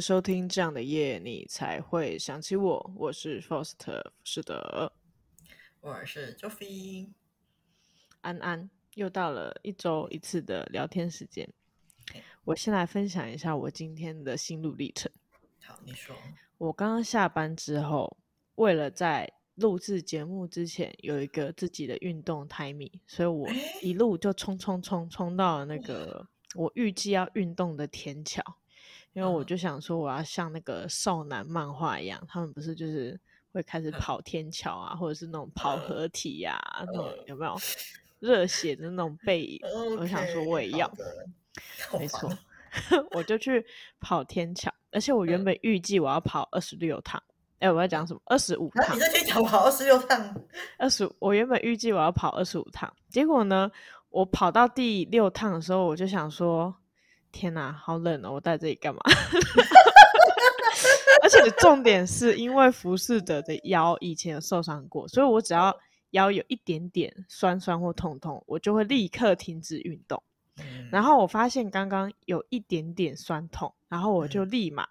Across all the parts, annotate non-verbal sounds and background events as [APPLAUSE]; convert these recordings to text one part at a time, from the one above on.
收听这样的夜，你才会想起我。我是 Foster 是的，我是 Joffy，安安。又到了一周一次的聊天时间。我先来分享一下我今天的心路历程。好，你说。我刚刚下班之后，为了在录制节目之前有一个自己的运动 timing，所以我一路就冲冲冲冲到了那个我预计要运动的天桥。因为我就想说，我要像那个少男漫画一样，他们不是就是会开始跑天桥啊，或者是那种跑合体呀、啊，那种有没有热血的那种背影我想说我也要，没错，我就去跑天桥，而且我原本预计我要跑二十六趟。哎、欸，我要讲什么？二十五趟？你在天桥跑二十六趟？[LAUGHS] 二十五？我原本预计我要跑二十五趟，结果呢，我跑到第六趟的时候，我就想说。天哪，好冷哦！我在这里干嘛？[LAUGHS] [LAUGHS] 而且重点是因为服侍者的腰以前有受伤过，所以我只要腰有一点点酸酸或痛痛，我就会立刻停止运动。嗯、然后我发现刚刚有一点点酸痛，然后我就立马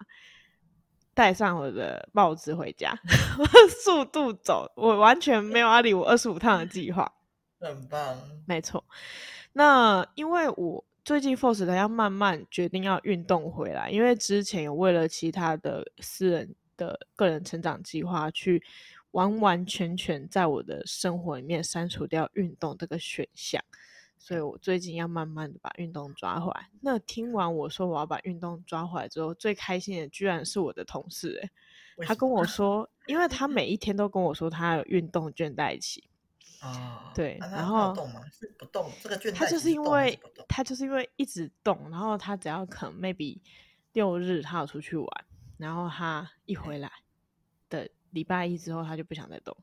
戴上我的帽子回家，嗯、[LAUGHS] 速度走，我完全没有阿里我二十五趟的计划。很棒，没错。那因为我。最近 Force 他要慢慢决定要运动回来，因为之前有为了其他的私人的个人成长计划，去完完全全在我的生活里面删除掉运动这个选项，所以我最近要慢慢的把运动抓回来。那听完我说我要把运动抓回来之后，最开心的居然是我的同事，诶，他跟我 [LAUGHS] 说，因为他每一天都跟我说他有运动倦怠期。啊，对，啊、然后动吗？是不动，这个倦怠他就是因为他就是因为一直动，然后他只要可能 maybe 六日他要出去玩，然后他一回来的礼拜一之后他就不想再动，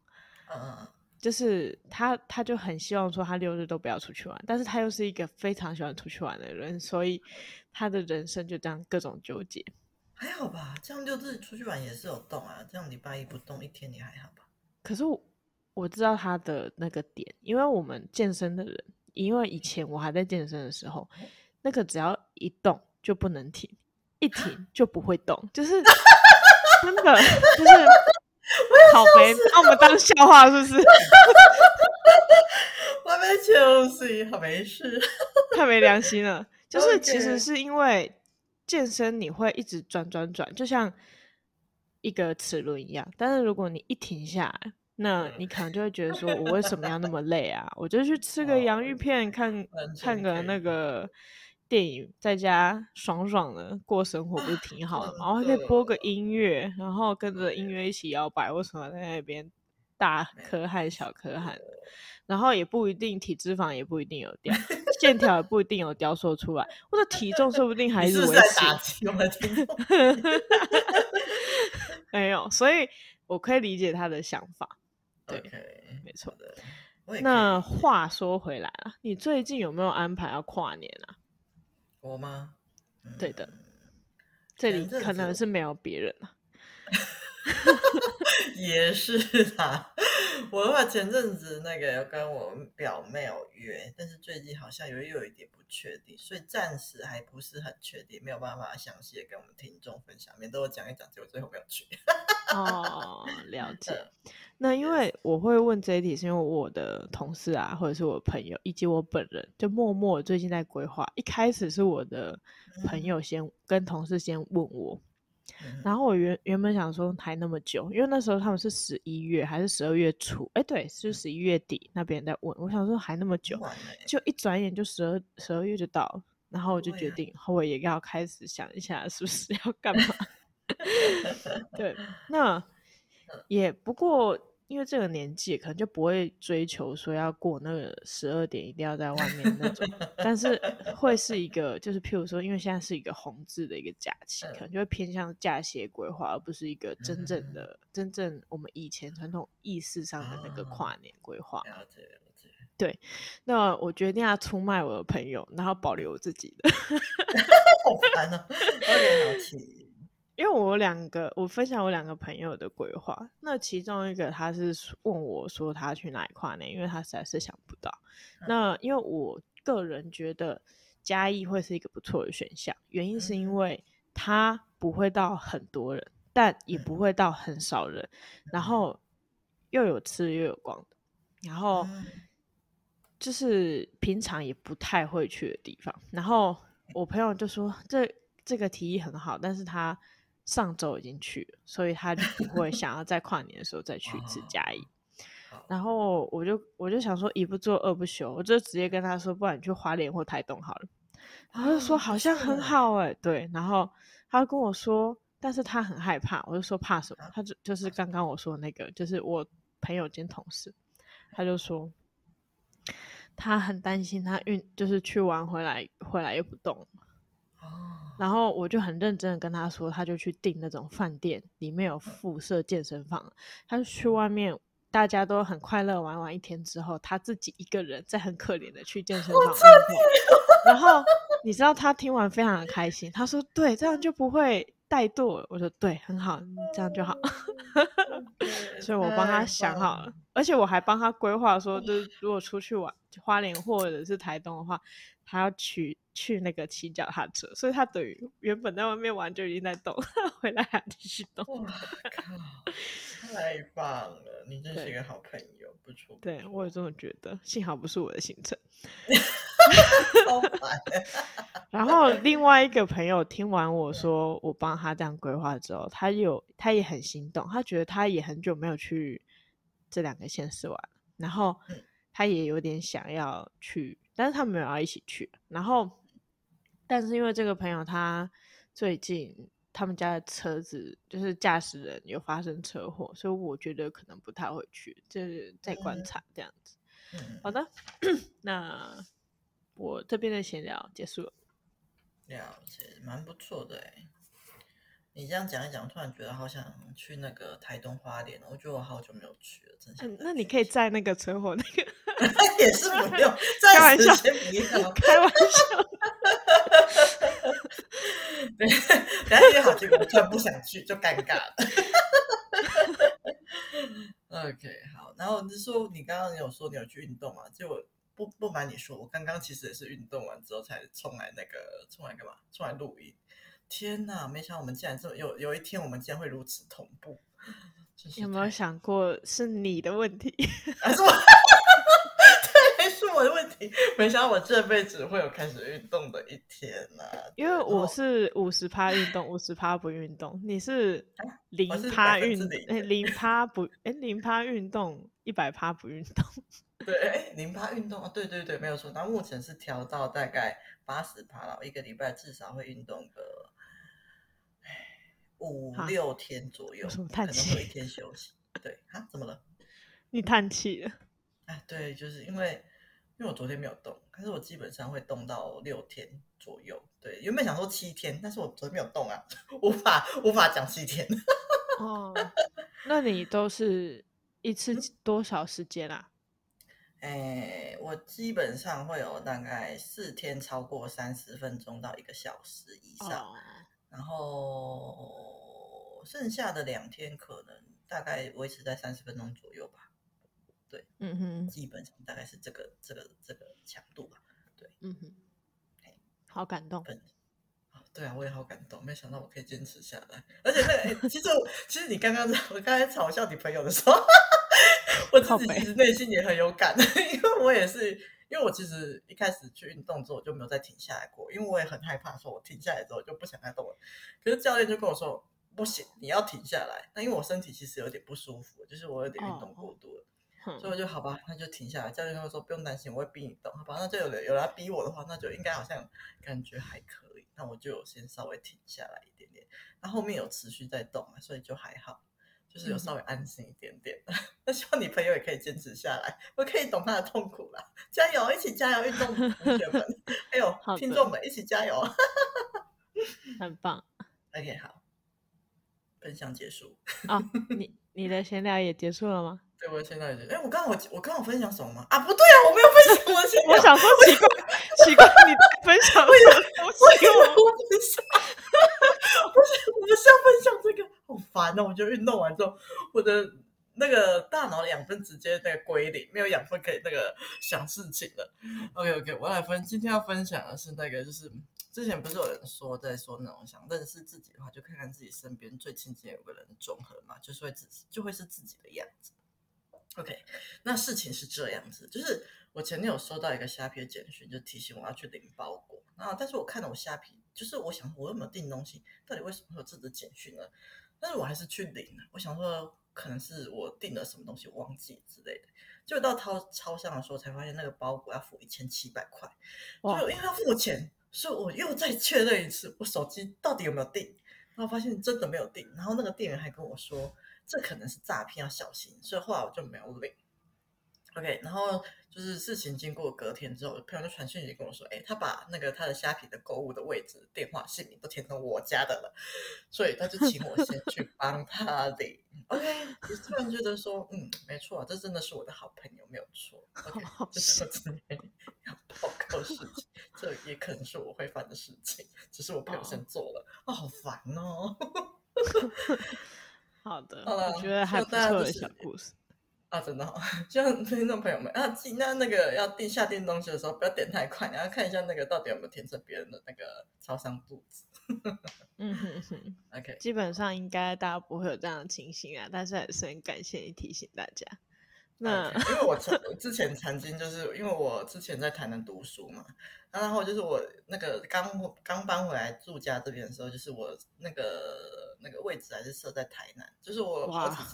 嗯，就是他他就很希望说他六日都不要出去玩，但是他又是一个非常喜欢出去玩的人，所以他的人生就这样各种纠结。还好吧，这样六日出去玩也是有动啊，这样礼拜一不动一天也还好吧？可是我。我知道他的那个点，因为我们健身的人，因为以前我还在健身的时候，那个只要一动就不能停，一停就不会动，就是真的就是好肥，把我们当笑话是不是？[LAUGHS] 我没休息，好没事，[LAUGHS] 太没良心了。[LAUGHS] 就是其实是因为健身你会一直转转转，就像一个齿轮一样，但是如果你一停下来。那你可能就会觉得说，[LAUGHS] 我为什么要那么累啊？我就去吃个洋芋片，看看个那个电影，在家爽爽的过生活，不是挺好的吗？然后还可以播个 [LAUGHS] 音乐，然后跟着音乐一起摇摆。为什么在那边大可汗小可汗？然后也不一定体脂肪也不一定有掉，[LAUGHS] 线条也不一定有雕塑出来，我的体重说不定还是维持。没有，所以我可以理解他的想法。对，okay, 没错的。那话说回来啊，你最近有没有安排要跨年啊？我吗？嗯、对的，这里可能是没有别人了。[LAUGHS] 也是啦，[LAUGHS] 我的话前阵子那个要跟我表妹有约，但是最近好像又有一点不确定，所以暂时还不是很确定，没有办法详细的跟我们听众分享，免得我讲一讲结果最后没有去。哦，了 [LAUGHS] 解。那因为我会问这一题，是因为我的同事啊，或者是我朋友，以及我本人，就默默最近在规划。一开始是我的朋友先跟同事先问我。然后我原原本想说还那么久，因为那时候他们是十一月还是十二月初？哎，对，是十一月底那边在问。我想说还那么久，就一转眼就十二十二月就到了。然后我就决定，我也要开始想一下是不是要干嘛。[LAUGHS] 对，那 [LAUGHS] 也不过。因为这个年纪，可能就不会追求说要过那个十二点一定要在外面那种，但是会是一个，就是譬如说，因为现在是一个红字的一个假期，可能就会偏向假期规划，而不是一个真正的、真正我们以前传统意识上的那个跨年规划。了解了解。对，那我决定要出卖我的朋友，然后保留我自己的。[LAUGHS] 好烦啊！[LAUGHS] 有点好奇。因为我两个，我分享我两个朋友的规划。那其中一个他是问我说他去哪一跨年，因为他实在是想不到。嗯、那因为我个人觉得嘉义会是一个不错的选项，原因是因为它不会到很多人，但也不会到很少人，嗯、然后又有吃又有逛的，然后就是平常也不太会去的地方。然后我朋友就说这这个提议很好，但是他上周已经去了，所以他就不会 [LAUGHS] 想要在跨年的时候再去一次嘉义。然后我就我就想说一不做二不休，我就直接跟他说，不然你去花莲或台东好了。然后就说好像很好哎、欸，对。然后他跟我说，但是他很害怕。我就说怕什么？他就就是刚刚我说的那个，就是我朋友兼同事，他就说他很担心他运就是去玩回来回来又不动。然后我就很认真的跟他说，他就去订那种饭店，里面有附设健身房，他就去外面。大家都很快乐玩完一天之后，他自己一个人在很可怜的去健身房运动。然后你知道他听完非常的开心，他说：“对，这样就不会怠惰。”我说：“对，很好，这样就好。” [LAUGHS] 所以，我帮他想好了，而且我还帮他规划说，[LAUGHS] 就是如果出去玩花莲或者是台东的话，他要去去那个骑脚踏车，所以他等于原本在外面玩就已经在动，[LAUGHS] 回来还继续动。哇 [LAUGHS] 靠！太棒了，你真是一个好朋友，不错。对，我也这么觉得，幸好不是我的行程。[LAUGHS] 然后另外一个朋友听完我说我帮他这样规划之后，他有他也很心动，他觉得他也很久没有去这两个县市玩，然后他也有点想要去。但是他们没有要一起去，然后，但是因为这个朋友他最近他们家的车子就是驾驶人有发生车祸，所以我觉得可能不太会去，就是在观察这样子。嗯、好的，[CLEARS THROAT] 那我这边的闲聊结束了。了解，蛮不错的哎。你这样讲一讲，突然觉得好想去那个台东花莲，我觉得我好久没有去了，真的。那你可以在那个车祸那个。[LAUGHS] 也是不用，开玩笑，开玩笑。[LAUGHS] 对，等下约好结果，我突然不想去，就尴尬了。[LAUGHS] OK，好，然后你说你刚刚有说你有去运动嘛？就不不瞒你说，我刚刚其实也是运动完之后才冲来那个冲来干嘛？冲来录音。天哪，没想到我们竟然这么有有一天我们竟然会如此同步。[LAUGHS] 有没有想过是你的问题？还是我？的问题，没想到我这辈子会有开始运动的一天呢、啊。因为我是五十趴运动，五十趴不运动。你是零趴运，哎，零趴不，哎，零趴运动，一百趴不运动。[LAUGHS] 对，哎零趴运动啊，对对对，没有错。那目前是调到大概八十趴了，一个礼拜至少会运动个五六天左右，可能会一天休息。对啊，怎么了？你叹气了？哎，对，就是因为。因为我昨天没有动，可是我基本上会动到六天左右。对，原本想说七天，但是我昨天没有动啊，无法无法讲七天。[LAUGHS] 哦，那你都是一次多少时间啊？哎，我基本上会有大概四天超过三十分钟到一个小时以上，哦、然后剩下的两天可能大概维持在三十分钟左右吧。对，嗯哼，基本上大概是这个这个这个强度吧。对，嗯哼，好感动。对啊，我也好感动，没想到我可以坚持下来。而且那个，[LAUGHS] 其实其实你刚刚我刚才嘲笑你朋友的时候，[LAUGHS] 我自己其实内心也很有感，因为我也是，因为我其实一开始去运动之后我就没有再停下来过，因为我也很害怕，说我停下来之后就不想再动了。可是教练就跟我说，不行，你要停下来。那因为我身体其实有点不舒服，就是我有点运动过度了。所以我就好吧，那就停下来。教练跟我说不用担心，我会逼你动，好吧？那就有人有人逼我的话，那就应该好像感觉还可以。那我就先稍微停下来一点点。那后面有持续在动嘛，所以就还好，就是有稍微安心一点点。嗯、[LAUGHS] 那希望你朋友也可以坚持下来，我可以懂他的痛苦啦。加油，一起加油，运动同学们，[LAUGHS] 还有的听众们一起加油，很棒。[LAUGHS] OK，好，分享结束。啊、哦，你你的闲聊也结束了吗？对，我现在已经。哎，我刚刚我我刚刚分享什么吗？啊，不对啊，我没有分享我的。我想说奇怪，奇怪，你分享为什么？为什么我分享？不是，我不是要分享这个，好烦哦！我就运动完之后，我的那个大脑养分直接那个归零，没有养分可以那个想事情了。OK OK，我来分，今天要分享的是那个，就是之前不是有人说在说那种想认识自己的话，就看看自己身边最亲近有个人的综合嘛，就是会自己就会是自己的样子。OK，那事情是这样子，就是我前天有收到一个虾皮的简讯，就提醒我要去领包裹。然后但是我看到我虾皮，就是我想我有没有订东西，到底为什么会有这个简讯呢？但是我还是去领了。我想说，可能是我订了什么东西忘记之类的。就到超超商的时候，才发现那个包裹要付一千七百块。就！因为要付钱，所以我又再确认一次，我手机到底有没有订？然后发现真的没有订。然后那个店员还跟我说。这可能是诈骗，要小心。所以后来我就没有领。OK，然后就是事情经过隔天之后，朋友就传讯息跟我说：“哎，他把那个他的虾皮的购物的位置、电话、姓名都填成我家的了，所以他就请我先去 [LAUGHS] 帮他领。”OK，我突然觉得说：“嗯，没错，这真的是我的好朋友，没有错。[LAUGHS] ”OK，这是我今天要报告事情，这也可能是我会犯的事情，只是我朋友先做了。哦，好烦哦。[LAUGHS] 好的，我觉得还不错的小故事啊，真的好，[LAUGHS] 希望听众朋友们啊，尽量那个要定下定东西的时候不要点太快，你要看一下那个到底有没有填成别人的那个超商肚子。[LAUGHS] 嗯哼哼，OK，基本上应该大家不会有这样的情形啊，但是还是很感谢你提醒大家。那、okay, 因为我曾 [LAUGHS] 之前曾经就是因为我之前在台南读书嘛，然后就是我那个刚刚搬回来住家这边的时候，就是我那个那个位置还是设在台南，就是我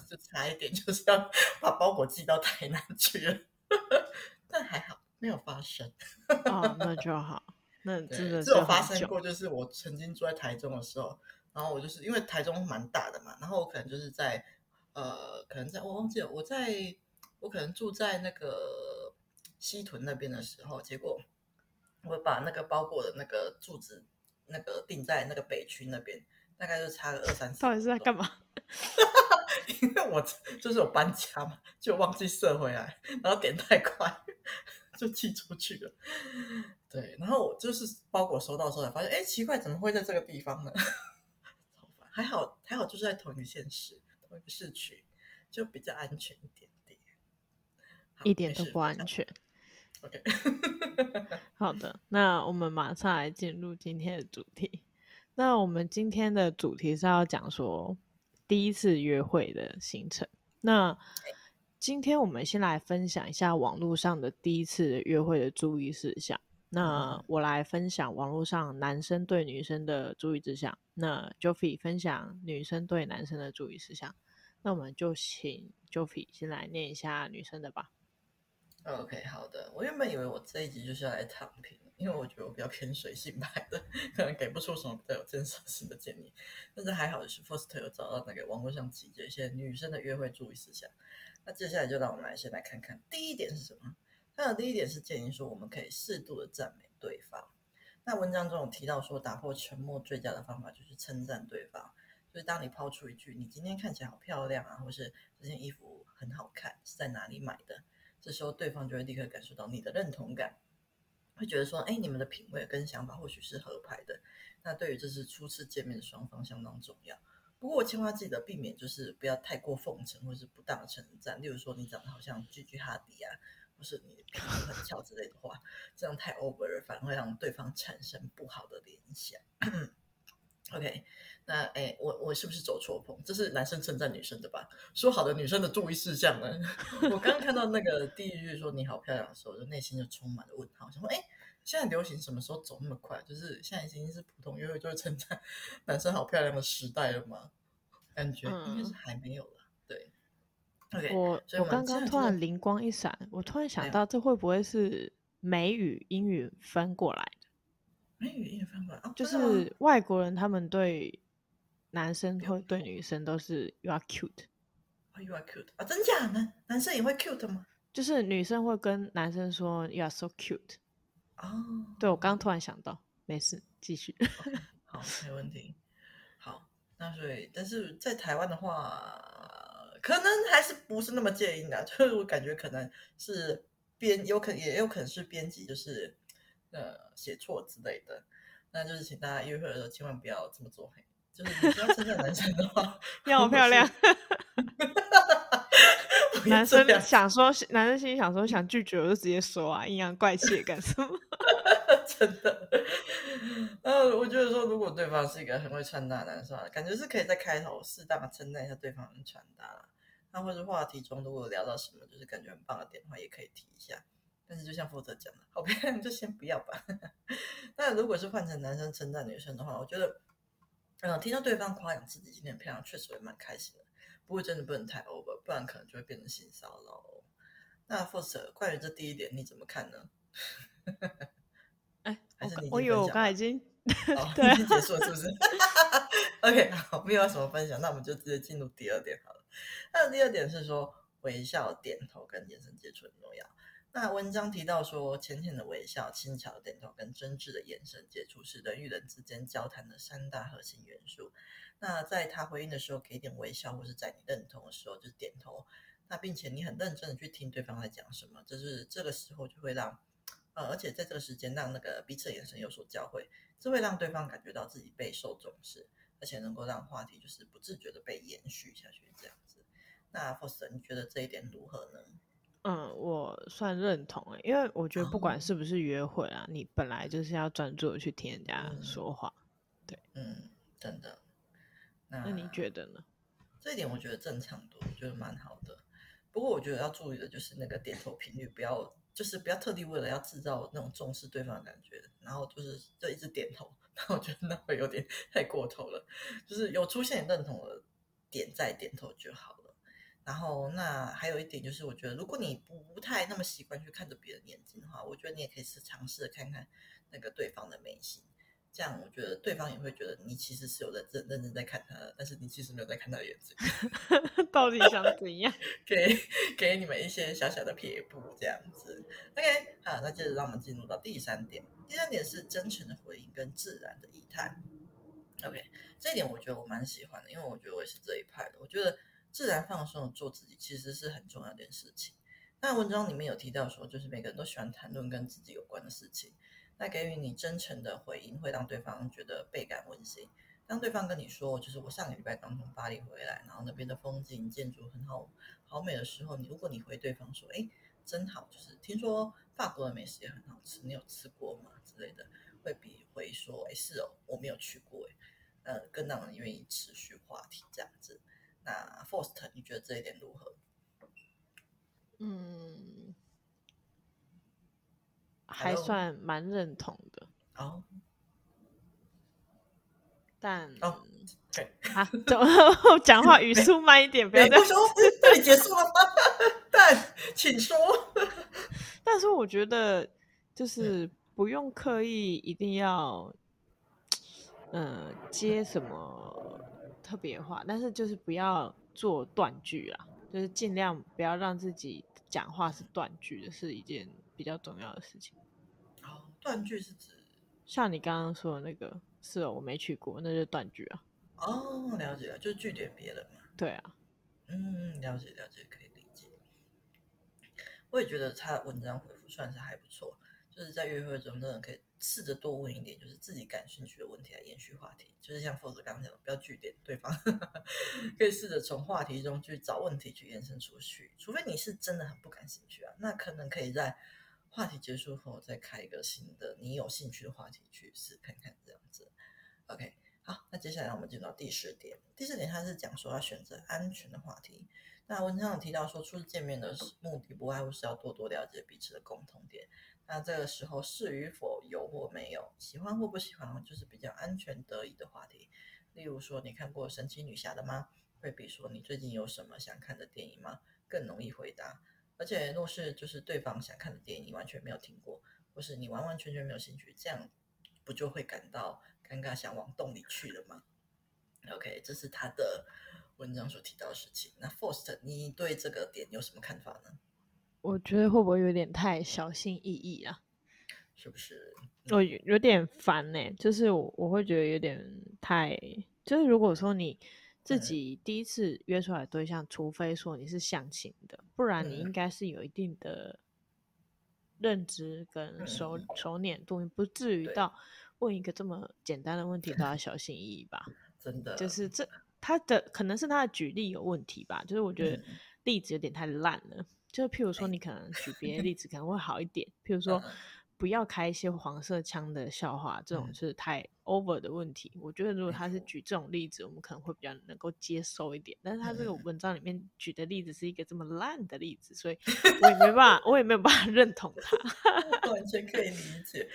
就差一点就是要 [LAUGHS] 把包裹寄到台南去了，[LAUGHS] 但还好没有发生。哦，那就好，那真的是有发生过，就是我曾经住在台中的时候，然后我就是因为台中蛮大的嘛，然后我可能就是在呃，可能在我忘记了我在。我可能住在那个西屯那边的时候，结果我把那个包裹的那个住址那个定在那个北区那边，大概就差个二三十。到底是在干嘛？[LAUGHS] 因为我就是有搬家嘛，就忘记设回来，然后点太快就寄出去了。对，然后我就是包裹收到的时候才发现，哎，奇怪，怎么会在这个地方呢？[LAUGHS] 还好还好，就是在同一个县市、同一个市区，就比较安全一点。一点都不安全。OK，[LAUGHS] 好的，那我们马上来进入今天的主题。那我们今天的主题是要讲说第一次约会的行程。那今天我们先来分享一下网络上的第一次约会的注意事项。那我来分享网络上男生对女生的注意事项。那 Joffy 分享女生对男生的注意事项。那我们就请 Joffy 先来念一下女生的吧。OK，好的。我原本以为我这一集就是要来躺平，因为我觉得我比较偏水性派的，可能给不出什么比较有建设性的建议。但是还好的是，First 有找到那个网络上集结一些女生的约会注意事项。那接下来就让我们来先来看看第一点是什么。那第一点是建议说，我们可以适度的赞美对方。那文章中有提到说，打破沉默最佳的方法就是称赞对方。就是当你抛出一句“你今天看起来好漂亮啊”，或是“这件衣服很好看，是在哪里买的”。这时候，对方就会立刻感受到你的认同感，会觉得说：“哎，你们的品味跟想法或许是合拍的。”那对于这次初次见面的双方相当重要。不过我，千万记得避免就是不要太过奉承或是不当的称赞，例如说你长得好像 Gigi Hadid 啊，或是你的皮肤很巧之类的话，这样太 over，反而会让对方产生不好的联想。[COUGHS] OK。那哎，我我是不是走错棚？这是男生称赞女生的吧？说好的女生的注意事项呢？[LAUGHS] 我刚刚看到那个第一句说你好漂亮的时候，就内心就充满了问号，想说哎，现在流行什么时候走那么快？就是现在已经是普通约会就是称赞男生好漂亮的时代了吗？感觉应该是还没有了。嗯、对我，我刚刚突然灵光一闪，我突然想到，这会不会是美语英语翻过来语英语翻过来，哦、就是外国人他们对。男生会对女生都是 you are cute，you are cute 啊，真假？呢男生也会 cute 吗？就是女生会跟男生说 you are so cute。哦，对，我刚刚突然想到，没事，继续。Okay, 好，没问题。好，那所以，但是在台湾的话，可能还是不是那么介意的，就是我感觉可能是编，有可也有可能是编辑，就是呃写错之类的。那就是请大家约会的时候千万不要这么做。就是你要称赞男生的话，[LAUGHS] 要好漂亮。[LAUGHS] 男生想说，男生心里想说，想拒绝我就直接说啊，阴阳怪气干什么？[LAUGHS] 真的。呃，我觉得说，如果对方是一个很会穿搭的男生，感觉是可以在开头适当的称赞一下对方的穿搭。那或者话题中如果聊到什么，就是感觉很棒的点的话，也可以提一下。但是就像负责讲的，好漂亮，[LAUGHS] 就先不要吧。[LAUGHS] 那如果是换成男生称赞女生的话，我觉得，嗯、呃，听到对方夸奖自己今天很漂亮，确实会蛮开心的。不过真的不能太 over，不然可能就会变成性骚扰。那负责关于这第一点你怎么看呢？哎，还是你我以为我刚才已经，哦、[LAUGHS] 对、啊，已经结束了，是不是？OK，好，没有什么分享，那我们就直接进入第二点好了。那第二点是说，微笑、点头跟眼神接触很重要。那文章提到说，浅浅的微笑、轻巧的点头跟真挚的眼神接触是人与人之间交谈的三大核心元素。那在他回应的时候，给点微笑，或是在你认同的时候，就是点头。那并且你很认真的去听对方在讲什么，就是这个时候就会让，呃，而且在这个时间让那个彼此的眼神有所交汇，这会让对方感觉到自己备受重视，而且能够让话题就是不自觉的被延续下去这样子。那 f o s t 你觉得这一点如何呢？嗯，我算认同诶，因为我觉得不管是不是约会啊，哦、你本来就是要专注的去听人家说话，嗯、对，嗯，真的。那，那你觉得呢？这一点我觉得正常多，我觉得蛮好的。不过我觉得要注意的就是那个点头频率，不要就是不要特地为了要制造那种重视对方的感觉，然后就是就一直点头，那我觉得那会有点太过头了。就是有出现认同的点再点头就好了。然后那还有一点就是，我觉得如果你不太那么习惯去看着别人眼睛的话，我觉得你也可以试尝试着看看那个对方的眉心。这样我觉得对方也会觉得你其实是有认真认真在看他的，但是你其实没有在看他的眼睛。[LAUGHS] 到底想怎样？[LAUGHS] 给给你们一些小小的撇步，这样子。OK，好，那接着让我们进入到第三点。第三点是真诚的回应跟自然的仪态。OK，这一点我觉得我蛮喜欢的，因为我觉得我也是这一派的。我觉得自然放松的做自己其实是很重要的一件事情。那文章里面有提到说，就是每个人都喜欢谈论跟自己有关的事情。那给予你真诚的回应，会让对方觉得倍感温馨。当对方跟你说，就是我上个礼拜刚从巴黎回来，然后那边的风景、建筑很好，好美的时候，你如果你回对方说，哎，真好，就是听说法国的美食也很好吃，你有吃过吗？之类的，会比回说，哎，是哦，我没有去过，哎，呃，更让人愿意持续话题这样子。那 Forst，你觉得这一点如何？嗯。还算蛮认同的哦，但哦，对啊，怎么 [LAUGHS] 讲话语速慢一点，不要再说，[LAUGHS] 这里结束了吗？但请说。[LAUGHS] 但是我觉得就是不用刻意一定要，嗯、呃，接什么特别话，但是就是不要做断句啊，就是尽量不要让自己讲话是断句的，是一件。比较重要的事情。哦，断句是指像你刚刚说的那个，是哦，我没去过，那就断句啊。哦，了解了，就据点别人嘛。对啊。嗯，了解了解，可以理解。我也觉得他的文章回复算是还不错，就是在约会中真的可以试着多问一点，就是自己感兴趣的问题来延续话题。就是像 Foster 刚讲的，不要句点对方，[LAUGHS] 可以试着从话题中去找问题去延伸出去。除非你是真的很不感兴趣啊，那可能可以在。话题结束后，再开一个新的你有兴趣的话题去试看看，这样子。OK，好，那接下来我们进到第四点。第四点，它是讲说要选择安全的话题。那文章有提到说，初次见面的目的不外乎是要多多了解彼此的共同点。那这个时候是与否有或没有，喜欢或不喜欢，就是比较安全得宜的话题。例如说，你看过神奇女侠的吗？会比说你最近有什么想看的电影吗？更容易回答。而且，若是就是对方想看的电影，完全没有听过，或是你完完全全没有兴趣，这样不就会感到尴尬，想往洞里去了吗？OK，这是他的文章所提到的事情。那 First，你对这个点有什么看法呢？我觉得会不会有点太小心翼翼啊？是不是？我有，有点烦呢、欸，就是我我会觉得有点太，就是如果说你。自己第一次约出来的对象，嗯、除非说你是相亲的，不然你应该是有一定的认知跟熟、嗯、熟稔度，你不至于到问一个这么简单的问题都要小心翼翼吧？[LAUGHS] 真的，就是这他的可能是他的举例有问题吧？就是我觉得例子有点太烂了。嗯、就是譬如说，你可能举别的例子可能会好一点。譬如说，不要开一些黄色腔的笑话，这种是太 over 的问题。嗯、我觉得如果他是举这种例子，我们可能会比较能够接受一点。但是他这个文章里面举的例子是一个这么烂的例子，所以我也没办法，我也没有办法 [LAUGHS] 认同他。完全可以理解。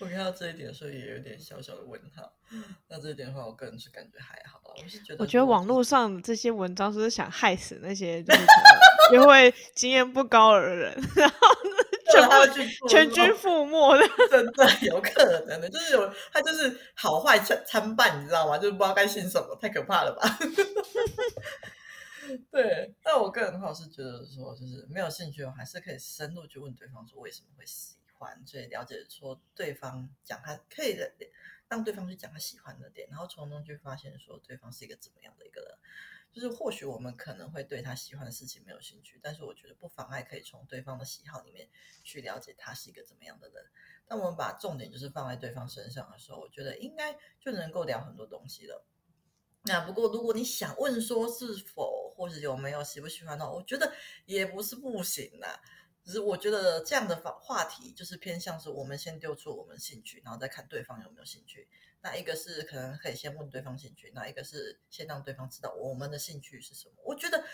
我看到这一点，所以也有点小小的问号。那这一点的话，我个人是感觉还好。我是觉得，我觉得网络上这些文章是是想害死那些就是因为 [LAUGHS] 经验不高的人，然后全军覆没的，[LAUGHS] 真的有可能的，就是有他就是好坏参参半，你知道吗？就是不知道该信什么，太可怕了吧？[LAUGHS] [LAUGHS] 对，但我个人的话是觉得说，就是没有兴趣，我还是可以深入去问对方说为什么会喜欢，所以了解说对方讲他可以的。让对方去讲他喜欢的点，然后从中去发现说对方是一个怎么样的一个人。就是或许我们可能会对他喜欢的事情没有兴趣，但是我觉得不妨碍可以从对方的喜好里面去了解他是一个怎么样的人。当我们把重点就是放在对方身上的时候，我觉得应该就能够聊很多东西了。那不过如果你想问说是否或者有没有喜不喜欢的，我觉得也不是不行啦。只是我觉得这样的话话题就是偏向是我们先丢出我们兴趣，然后再看对方有没有兴趣。那一个是可能可以先问对方兴趣，那一个是先让对方知道我们的兴趣是什么。我觉得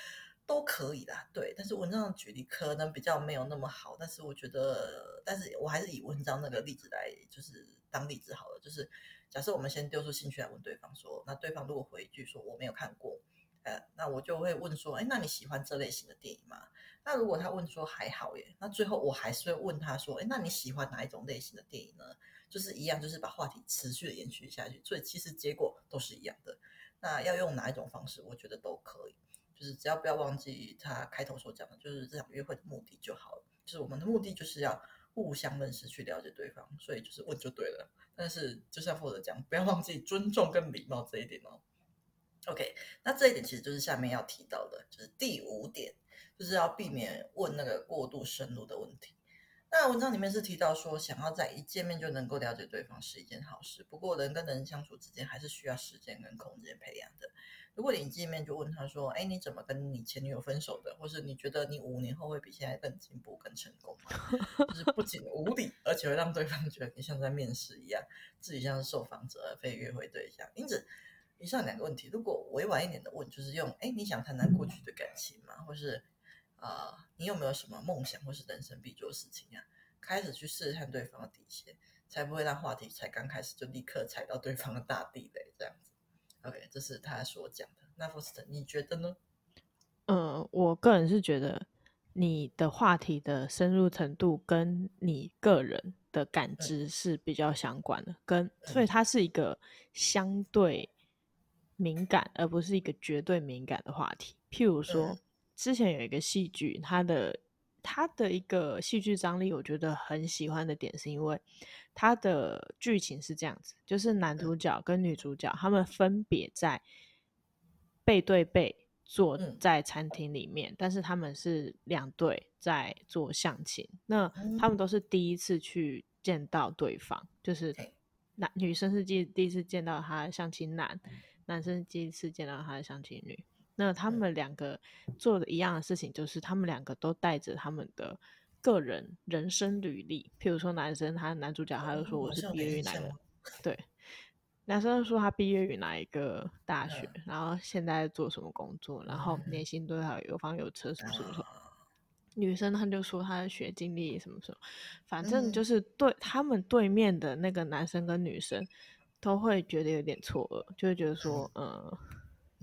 都可以啦，对。但是文章的举例可能比较没有那么好，但是我觉得，但是我还是以文章那个例子来就是当例子好了。就是假设我们先丢出兴趣来问对方说，那对方如果回一句说我没有看过。呃，那我就会问说，哎，那你喜欢这类型的电影吗？那如果他问说还好耶，那最后我还是会问他说，哎，那你喜欢哪一种类型的电影呢？就是一样，就是把话题持续的延续下去，所以其实结果都是一样的。那要用哪一种方式，我觉得都可以，就是只要不要忘记他开头所讲的，就是这场约会的目的就好了。就是我们的目的就是要互相认识，去了解对方，所以就是问就对了。但是就像或者讲，不要忘记尊重跟礼貌这一点哦。OK，那这一点其实就是下面要提到的，就是第五点，就是要避免问那个过度深入的问题。那文章里面是提到说，想要在一见面就能够了解对方是一件好事，不过人跟人相处之间还是需要时间跟空间培养的。如果你一见面就问他说：“哎，你怎么跟你前女友分手的？”或是你觉得你五年后会比现在更进步、更成功吗？[LAUGHS] 就是不仅无理，而且会让对方觉得你像在面试一样，自己像是受访者而非约会对象。因此。以上两个问题，如果委婉一点的问，就是用“哎，你想谈谈过去的感情吗？”或是“啊、呃，你有没有什么梦想或是人生必做的事情啊？”开始去试探对方的底线，才不会让话题才刚开始就立刻踩到对方的大地雷。这样子，OK，这是他所讲的。那 Foster，你觉得呢？嗯，我个人是觉得你的话题的深入程度跟你个人的感知是比较相关的，嗯、跟所以它是一个相对。敏感，而不是一个绝对敏感的话题。譬如说，之前有一个戏剧，它的它的一个戏剧张力，我觉得很喜欢的点，是因为它的剧情是这样子：就是男主角跟女主角他们分别在背对背坐在餐厅里面，但是他们是两对在做相亲。那他们都是第一次去见到对方，就是男女生是第第一次见到他的相亲男。男生第一次见到他的相亲女，那他们两个做的一样的事情，就是他们两个都带着他们的个人人生履历。譬如说，男生他男主角他就说我是毕业于哪个，对，男生说他毕业于哪一个大学，然后现在做什么工作，然后年薪多少，有房有车什么什么什么。女生他就说她的学经历什么什么，反正就是对他们对面的那个男生跟女生。都会觉得有点错愕，就会觉得说，[LAUGHS] 呃，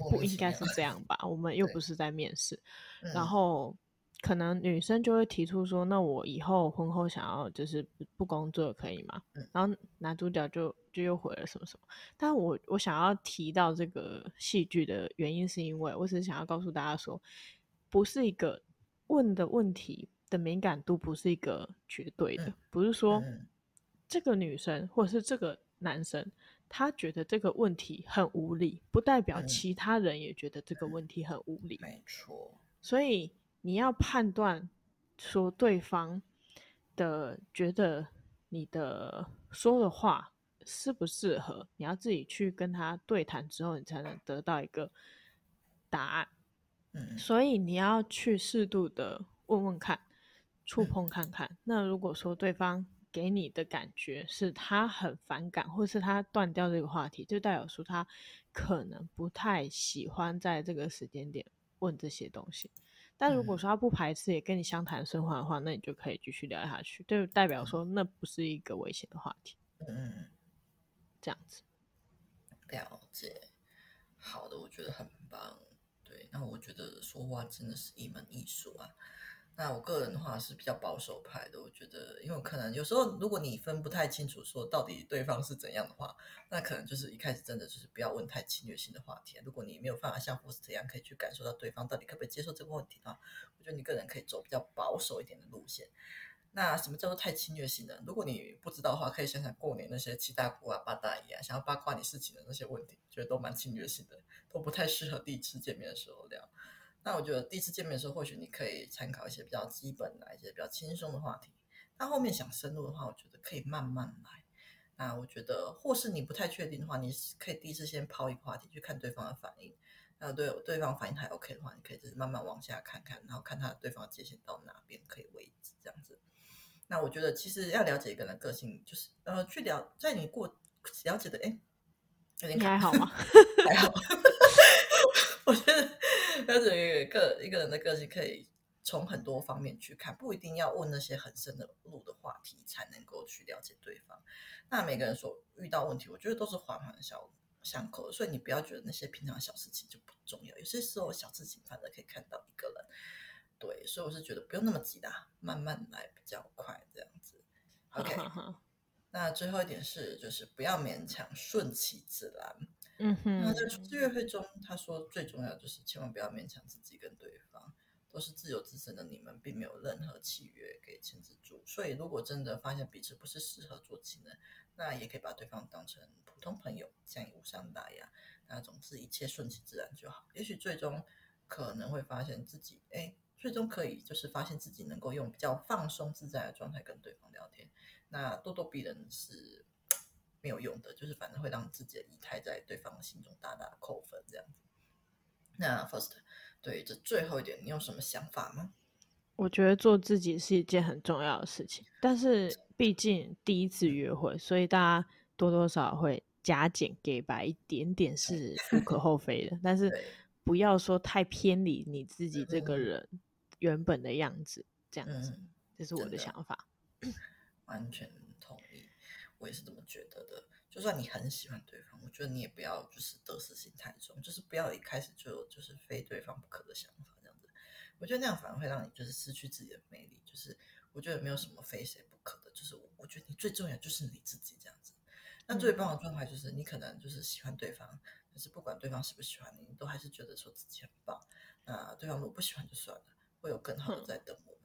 不应该是这样吧？我们 [LAUGHS] 又不是在面试。然后可能女生就会提出说，那我以后婚后想要就是不不工作可以吗？然后男主角就就又回了什么什么。但我我想要提到这个戏剧的原因，是因为我只是想要告诉大家说，不是一个问的问题的敏感度不是一个绝对的，不是说这个女生或者是这个。男生他觉得这个问题很无理，不代表其他人也觉得这个问题很无理。没错，所以你要判断说对方的觉得你的说的话适不适合，你要自己去跟他对谈之后，你才能得到一个答案。嗯，所以你要去适度的问问看，触碰看看。那如果说对方给你的感觉是他很反感，或是他断掉这个话题，就代表说他可能不太喜欢在这个时间点问这些东西。但如果说他不排斥，也跟你相谈甚欢的话，那你就可以继续聊下去，就代表说那不是一个危险的话题。嗯，这样子。了解。好的，我觉得很棒。对，那我觉得说话真的是一门艺术啊。那我个人的话是比较保守派的，我觉得，因为可能有时候如果你分不太清楚说到底对方是怎样的话，那可能就是一开始真的就是不要问太侵略性的话题。如果你没有办法像福斯这样可以去感受到对方到底可不可以接受这个问题的话，我觉得你个人可以走比较保守一点的路线。那什么叫做太侵略性呢？如果你不知道的话，可以想想过年那些七大姑啊、八大姨啊，想要八卦你事情的那些问题，觉得都蛮侵略性的，都不太适合第一次见面的时候聊。那我觉得第一次见面的时候，或许你可以参考一些比较基本的一些比较轻松的话题。那后面想深入的话，我觉得可以慢慢来。那我觉得，或是你不太确定的话，你可以第一次先抛一个话题，去看对方的反应。那对对方反应还 OK 的话，你可以就是慢慢往下看看，然后看他对方的界限到哪边可以为止，这样子。那我觉得，其实要了解一个人的个性，就是呃，去了在你过了解的，哎，有点还好吗？还好。[LAUGHS] 我觉得了解一个一个人的个性，可以从很多方面去看，不一定要问那些很深的路的话题才能够去了解对方。那每个人所遇到问题，我觉得都是环环相相扣的，所以你不要觉得那些平常的小事情就不重要。有些时候小事情反而可以看到一个人。对，所以我是觉得不用那么急的，慢慢来比较快，这样子。OK，[LAUGHS] 那最后一点是，就是不要勉强，顺其自然。嗯哼，那在初次约会中，他说最重要就是千万不要勉强自己跟对方，都是自由自身的你们，并没有任何契约可以牵制住。所以如果真的发现彼此不是适合做情人，那也可以把对方当成普通朋友，这样也无伤大雅。那总之一切顺其自然就好。也许最终可能会发现自己，哎，最终可以就是发现自己能够用比较放松自在的状态跟对方聊天。那咄咄逼人是。没有用的，就是反正会让自己的仪态在对方的心中大大扣分，这样子。那 First，对这最后一点，你有什么想法吗？我觉得做自己是一件很重要的事情，但是毕竟第一次约会，所以大家多多少少会加减给白一点点是无可厚非的，[LAUGHS] 但是不要说太偏离你自己这个人原本的样子，这样子，嗯、这是我的想法。完全。我也是这么觉得的。就算你很喜欢对方，我觉得你也不要就是得失心太重，就是不要一开始就有就是非对方不可的想法这样子。我觉得那样反而会让你就是失去自己的魅力。就是我觉得没有什么非谁不可的，就是我觉得你最重要就是你自己这样子。那最棒的状态就是你可能就是喜欢对方，但是不管对方喜不喜欢你，你都还是觉得说自己很棒。那对方如果不喜欢就算了，会有更好的在等我们。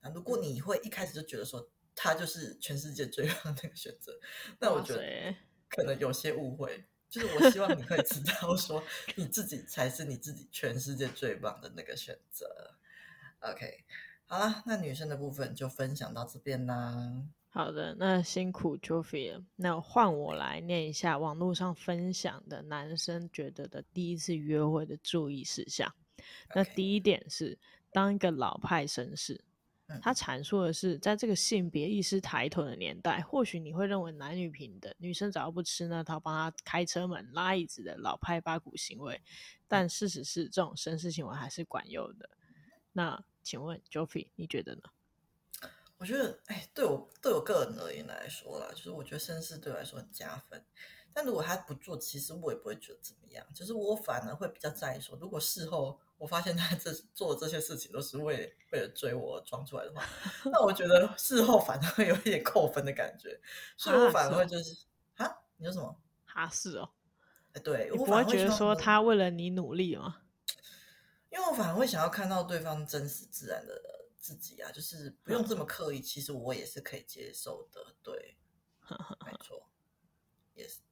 那如果你会一开始就觉得说。他就是全世界最 [LAUGHS] 棒的那个选择，那我觉得可能有些误会。就是我希望你可以知道，说你自己才是你自己全世界最棒的那个选择。OK，好了，那女生的部分就分享到这边啦。好的，那辛苦了。那换我来念一下网络上分享的男生觉得的第一次约会的注意事项。那第一点是当一个老派绅士。他阐述的是，在这个性别意识抬头的年代，或许你会认为男女平等，女生只要不吃那套帮他开车门、拉椅子的老派八股行为，但事实是，这种绅士行为还是管用的。那请问 Joffy，你觉得呢？我觉得，哎，对我对我个人而言来说啦，就是我觉得绅士对我来说很加分。但如果他不做，其实我也不会觉得怎么样。就是我反而会比较在意说，如果事后我发现他这 [LAUGHS] 做的这些事情都是为了为了追我装出来的话，那我觉得事后反而会有一点扣分的感觉。所以我反而会就是啊，你说什么？哈是哦，哎，对，我会觉得说他为了你努力吗？因为我反而会想要看到对方真实自然的自己啊，就是不用这么刻意，其实我也是可以接受的。对，[LAUGHS] 没错，也是。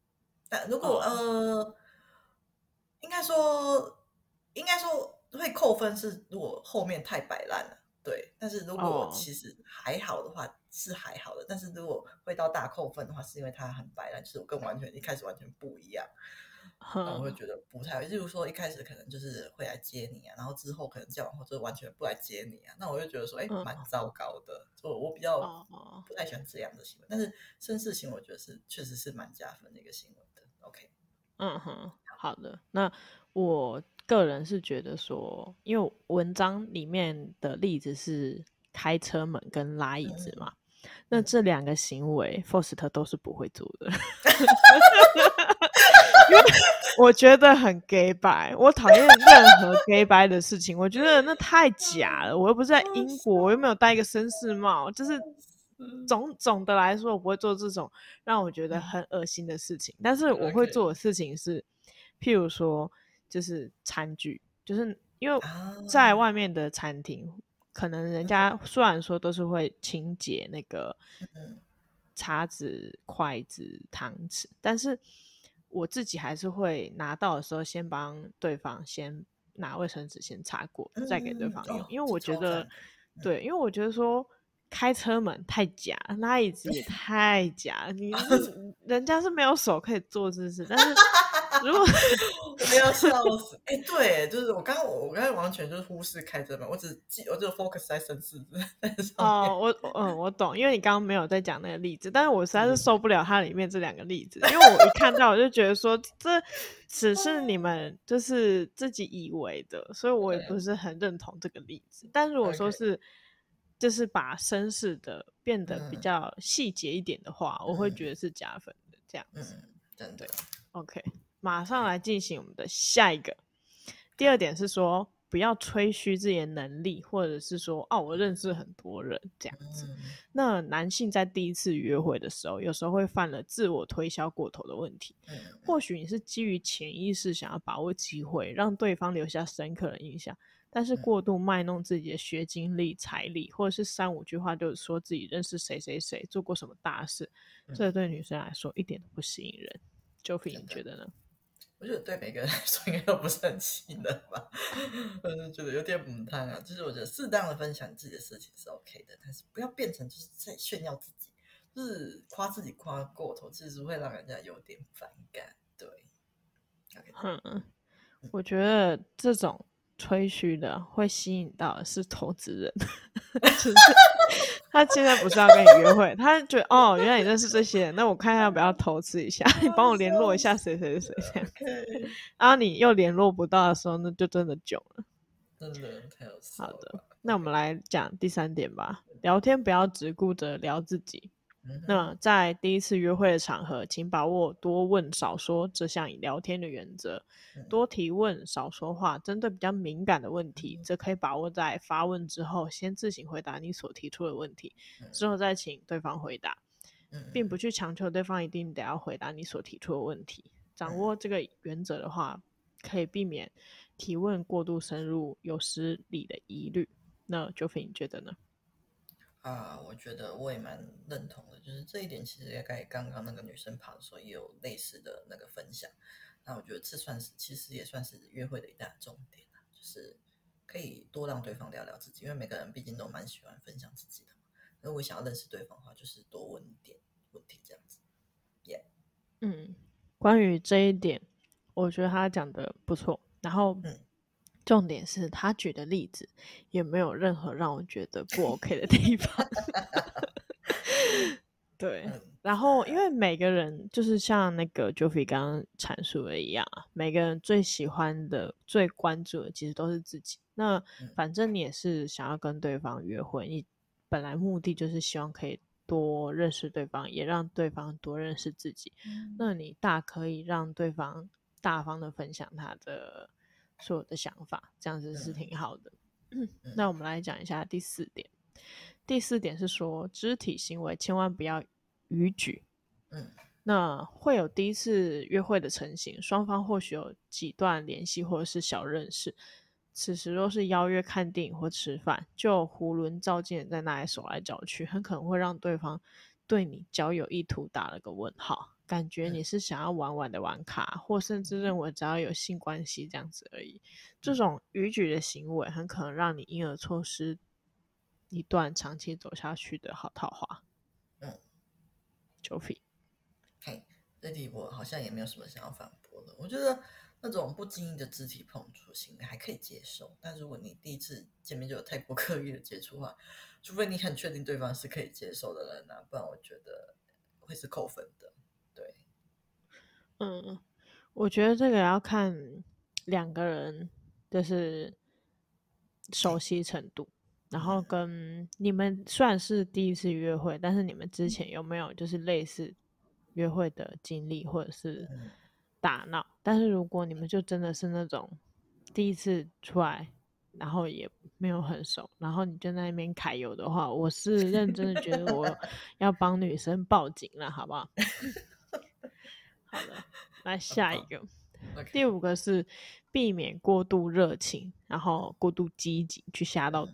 但如果、oh. 呃，应该说，应该说会扣分是如果后面太摆烂了，对。但是如果其实还好的话，oh. 是还好的。但是如果会到大扣分的话，是因为他很摆烂，就是我跟完全一开始完全不一样。那我会觉得不太，例如说一开始可能就是会来接你啊，然后之后可能交往后就完全不来接你啊，那我就觉得说，哎，蛮糟糕的。就我比较不太喜欢这样的行为，但是绅士型我觉得是确实是蛮加分的一个行为的。OK，嗯哼，好的。那我个人是觉得说，因为文章里面的例子是开车门跟拉椅子嘛，嗯、那这两个行为，Faust 都是不会做的。[LAUGHS] 因为我觉得很 gay 白，我讨厌任何 gay 白的事情。我觉得那太假了，我又不是在英国，我又没有戴一个绅士帽。就是总总的来说，我不会做这种让我觉得很恶心的事情。但是我会做的事情是，譬如说，就是餐具，就是因为在外面的餐厅，可能人家虽然说都是会清洁那个叉子、筷子、汤匙，但是。我自己还是会拿到的时候，先帮对方先拿卫生纸先擦过，嗯、再给对方用，哦、因为我觉得，嗯、对，因为我觉得说开车门太假，拉椅子也 [LAUGHS] 太假，你 [LAUGHS] 人家是没有手可以做这事，但是。[LAUGHS] 如果 [LAUGHS] 不要笑死！哎、欸，对，就是我刚刚我我刚才完全就是忽视开车门，我只记我只 focus 在绅士 [LAUGHS] 哦，我嗯我懂，因为你刚刚没有在讲那个例子，但是我实在是受不了它里面这两个例子，因为我一看到我就觉得说这只是你们就是自己以为的，所以我也不是很认同这个例子。但如果说是就是把绅士的变得比较细节一点的话，嗯、我会觉得是加分的这样子。嗯，真的。OK。马上来进行我们的下一个。第二点是说，不要吹嘘自己的能力，或者是说，哦，我认识很多人这样子。嗯、那男性在第一次约会的时候，有时候会犯了自我推销过头的问题。嗯、或许你是基于潜意识想要把握机会，让对方留下深刻的印象，但是过度卖弄自己的学经历、财力，或者是三五句话就是说自己认识谁谁谁，做过什么大事，嗯、这对女生来说一点都不吸引人。Joffy，你觉得呢？我觉得对每个人来说应该都不是很吸引的吧，我就觉得有点母汤啊。就是我觉得适当的分享自己的事情是 OK 的，但是不要变成就是在炫耀自己，就是夸自己夸过头，其实会让人家有点反感。对，OK，嗯，我觉得这种。吹嘘的会吸引到的是投资人，[LAUGHS] 就是他现在不是要跟你约会，他觉得哦，原来你认识这些人，那我看一下要不要投资一下，你帮我联络一下谁谁谁这样。然后你又联络不到的时候，那就真的囧了。真的太有好的，那我们来讲第三点吧，聊天不要只顾着聊自己。那在第一次约会的场合，请把握多问少说这项聊天的原则，多提问少说话。针对比较敏感的问题，则可以把握在发问之后，先自行回答你所提出的问题，之后再请对方回答，并不去强求对方一定得要回答你所提出的问题。掌握这个原则的话，可以避免提问过度深入、有失礼的疑虑。那 Joffy 你觉得呢？啊，我觉得我也蛮认同的，就是这一点，其实也跟刚刚那个女生跑的时候也有类似的那个分享。那我觉得这算是，其实也算是约会的一大重点，就是可以多让对方聊聊自己，因为每个人毕竟都蛮喜欢分享自己的嘛。如果想要认识对方的话，就是多问一点问题这样子。Yeah，嗯，关于这一点，我觉得他讲的不错。然后，嗯。重点是他举的例子也没有任何让我觉得不 [LAUGHS] OK 的地方。[LAUGHS] 对，然后因为每个人就是像那个 Joffy 刚刚阐述的一样啊，每个人最喜欢的、最关注的其实都是自己。那反正你也是想要跟对方约会，你本来目的就是希望可以多认识对方，也让对方多认识自己。那你大可以让对方大方的分享他的。所有的想法，这样子是挺好的。嗯、[CLEARS THROAT] 那我们来讲一下第四点。第四点是说，肢体行为千万不要逾矩。嗯，那会有第一次约会的成型，双方或许有几段联系或者是小认识，此时若是邀约看电影或吃饭，就囫囵照镜在那里手来脚去，很可能会让对方对你交友意图打了个问号。感觉你是想要玩玩的玩卡，或甚至认为只要有性关系这样子而已。这种逾矩的行为，很可能让你因而错失一段长期走下去的好桃花。嗯，Joffy，嘿，这题我好像也没有什么想要反驳的。我觉得那种不经意的肢体碰触行为还可以接受，但如果你第一次见面就有太过刻意的接触的话，除非你很确定对方是可以接受的人啊，不然我觉得会是扣分的。对，嗯，我觉得这个要看两个人就是熟悉程度。然后跟你们算是第一次约会，但是你们之前有没有就是类似约会的经历或者是打闹？但是如果你们就真的是那种第一次出来，然后也没有很熟，然后你就在那边揩油的话，我是认真的觉得我 [LAUGHS] 要帮女生报警了，好不好？好了，[LAUGHS] 来下一个，Okay. 第五个是避免过度热情，然后过度积极去吓到。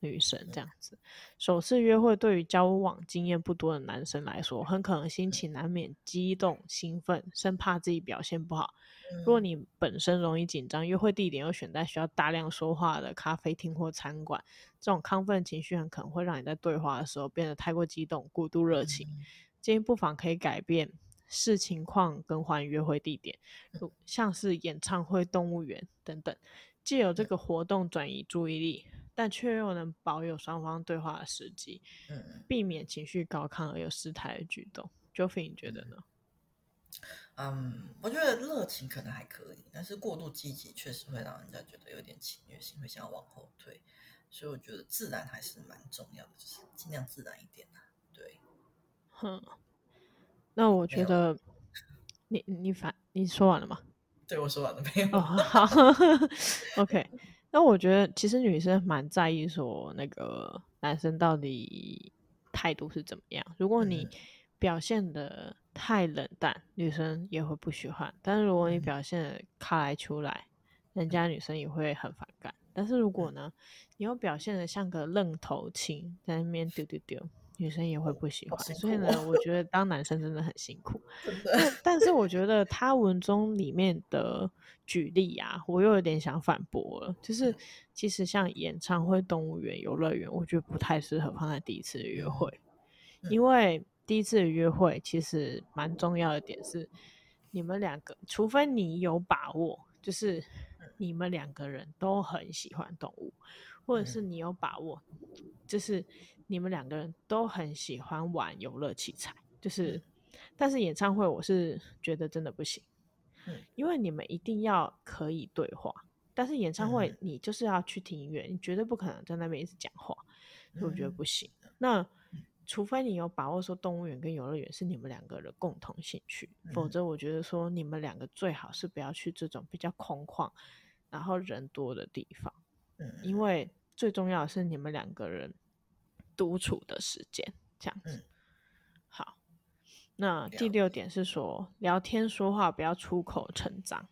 女生这样子，首次约会对于交往经验不多的男生来说，很可能心情难免激动、兴奋，生怕自己表现不好。如果你本身容易紧张，约会地点又选在需要大量说话的咖啡厅或餐馆，这种亢奋情绪很可能会让你在对话的时候变得太过激动、过度热情。建议不妨可以改变，视情况更换约会地点，像是演唱会、动物园等等，借由这个活动转移注意力。但却又能保有双方对话的时机，嗯，避免情绪高亢而有失态的举动。Joffy，你觉得呢？嗯，我觉得热情可能还可以，但是过度积极确实会让人家觉得有点侵略性，会想要往后退。所以我觉得自然还是蛮重要的，就是尽量自然一点啊。对，哼，那我觉得你你反你说完了吗？对，我说完了没有？哦，好，OK。[LAUGHS] 那我觉得其实女生蛮在意说那个男生到底态度是怎么样。如果你表现的太冷淡，女生也会不喜欢；但是如果你表现的卡来出来，人家女生也会很反感。但是如果呢，你又表现的像个愣头青，在那边丢丢丢。女生也会不喜欢，哦、所以呢，我觉得 [LAUGHS] 当男生真的很辛苦。但但是我觉得 [LAUGHS] 他文中里面的举例啊，我又有点想反驳了。就是其实像演唱会、动物园、游乐园，我觉得不太适合放在第一次的约会，嗯、因为第一次的约会其实蛮重要的点是，你们两个，除非你有把握，就是你们两个人都很喜欢动物，或者是你有把握，就是。你们两个人都很喜欢玩游乐器材，就是，嗯、但是演唱会我是觉得真的不行，嗯、因为你们一定要可以对话，但是演唱会你就是要去听音乐，嗯、你绝对不可能在那边一直讲话，所以我觉得不行。嗯、那除非你有把握说动物园跟游乐园是你们两个人共同兴趣，嗯、否则我觉得说你们两个最好是不要去这种比较空旷，然后人多的地方，嗯、因。为最重要的是你们两个人。独处的时间，这样子。嗯、好，那第六点是说，聊天说话不要出口成脏，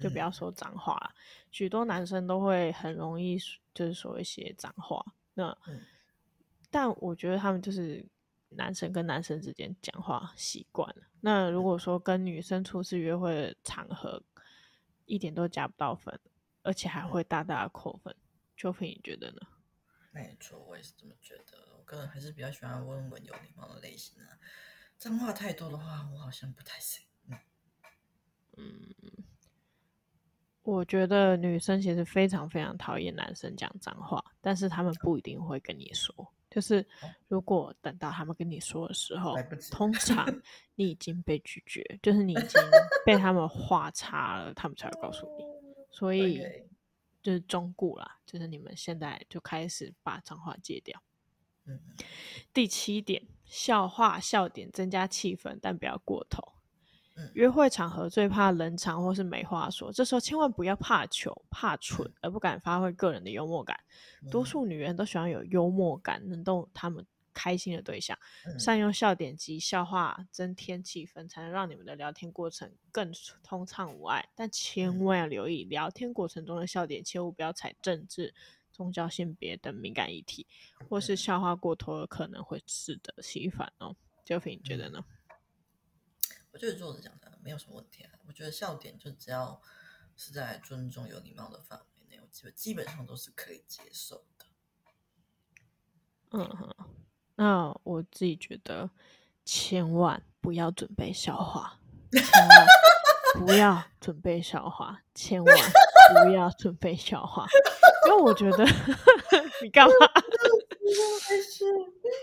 就不要说脏话了。嗯、许多男生都会很容易就是说一些脏话，那、嗯、但我觉得他们就是男生跟男生之间讲话习惯了。那如果说跟女生初次约会的场合，一点都加不到分，而且还会大大的扣分。Joffy、嗯、你觉得呢？没错，我也是这么觉得。我个人还是比较喜欢温文有礼貌的类型啊。脏话太多的话，我好像不太行。嗯，我觉得女生其实非常非常讨厌男生讲脏话，但是他们不一定会跟你说。就是如果等到他们跟你说的时候，通 [LAUGHS] 常你已经被拒绝，就是你已经被他们话差了，他们才会告诉你。所以。Okay. 就是中固啦，就是你们现在就开始把脏话戒掉。嗯，第七点，笑话笑点增加气氛，但不要过头。嗯，约会场合最怕冷场或是没话说，这时候千万不要怕糗、怕蠢而不敢发挥个人的幽默感。嗯，多数女人都喜欢有幽默感，能逗她们开心的对象，嗯、善用笑点及笑话增添气氛，才能让你们的聊天过程更通畅无碍。但千万要留意，嗯、聊天过程中的笑点，切勿不要踩政治、宗教、性别等敏感议题，或是笑话过头了，可能会适得其反哦。Joffy，你觉得呢？我觉得作者讲的没有什么问题啊。我觉得笑点就只要是在尊重、有礼貌的范围内，我基本基本上都是可以接受的。嗯哼。那我自己觉得，千万不要准备笑话，千万不要准备笑话，千万不要准备笑话，因为我觉得 [LAUGHS] 你干嘛？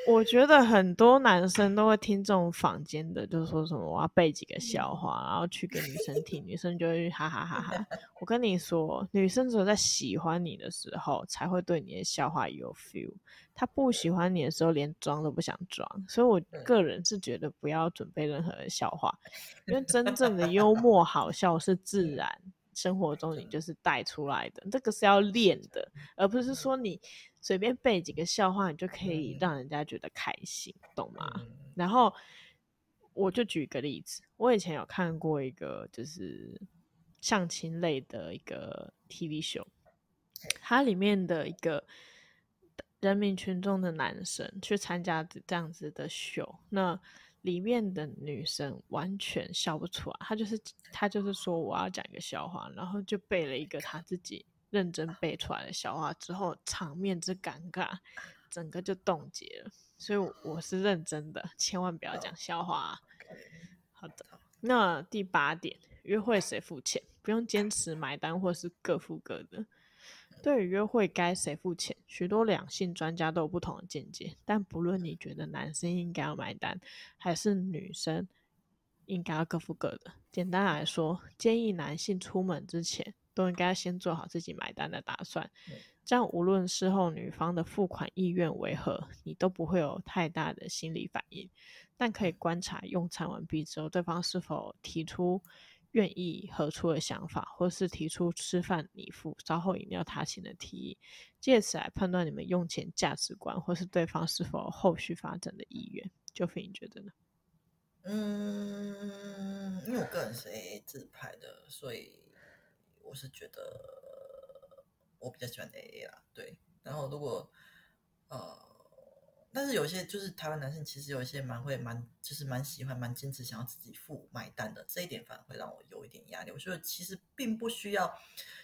我觉得很多男生都会听这种坊间的，就是说什么我要背几个笑话，然后去给女生听，女生就会哈哈哈哈。[LAUGHS] 我跟你说，女生只有在喜欢你的时候，才会对你的笑话有 feel。她不喜欢你的时候，连装都不想装。所以我个人是觉得不要准备任何的笑话，因为真正的幽默好笑是自然。生活中你就是带出来的，这个是要练的，而不是说你随便背几个笑话，你就可以让人家觉得开心，懂吗？然后我就举一个例子，我以前有看过一个就是相亲类的一个 TV 秀，它里面的一个人民群众的男生去参加这样子的秀，那。里面的女生完全笑不出来，她就是她就是说我要讲一个笑话，然后就背了一个她自己认真背出来的笑话，之后场面之尴尬，整个就冻结了。所以我是认真的，千万不要讲笑话啊。好的，那第八点，约会谁付钱？不用坚持买单，或是各付各的。对于约会该谁付钱，许多两性专家都有不同的见解。但不论你觉得男生应该要买单，还是女生应该要各付各的，简单来说，建议男性出门之前都应该先做好自己买单的打算。这样无论事后女方的付款意愿为何，你都不会有太大的心理反应。但可以观察用餐完毕之后，对方是否提出。愿意合出的想法，或是提出吃饭你付、稍后饮料他请的提议，借此来判断你们用钱价值观，或是对方是否有后续发展的意愿。就非你觉得呢？嗯，因为我个人是 AA 制派的，所以我是觉得我比较喜欢 AA 啦。对，然后如果呃。但是有些就是台湾男性，其实有一些蛮会蛮就是蛮喜欢蛮坚持想要自己付买单的，这一点反而会让我有一点压力。我觉得其实并不需要，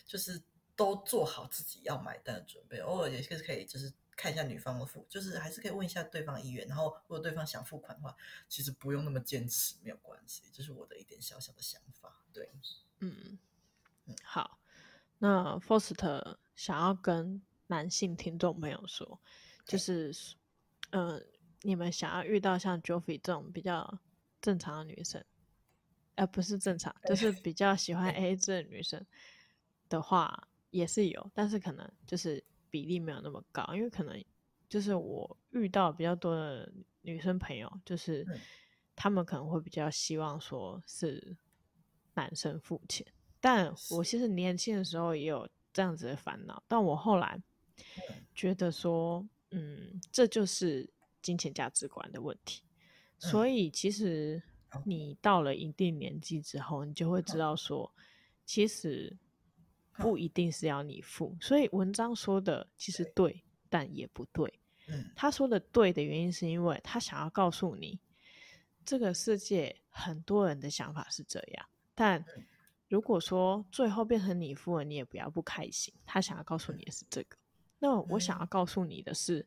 就是都做好自己要买单的准备，偶尔也是可以就是看一下女方的付，就是还是可以问一下对方意愿。然后如果对方想付款的话，其实不用那么坚持，没有关系。这是我的一点小小的想法。对，嗯嗯，好。那 Foster 想要跟男性听众朋友说，就是。嗯、呃，你们想要遇到像 Joffy 这种比较正常的女生，而、呃、不是正常，就是比较喜欢 AA 制的女生的话，也是有，但是可能就是比例没有那么高，因为可能就是我遇到比较多的女生朋友，就是他们可能会比较希望说是男生付钱，但我其实年轻的时候也有这样子的烦恼，但我后来觉得说。嗯，这就是金钱价值观的问题。嗯、所以，其实你到了一定年纪之后，你就会知道说，其实不一定是要你付。所以，文章说的其实对，但也不对。他说的对的原因是因为他想要告诉你，这个世界很多人的想法是这样。但如果说最后变成你付了，你也不要不开心。他想要告诉你的是这个。那我想要告诉你的是，嗯，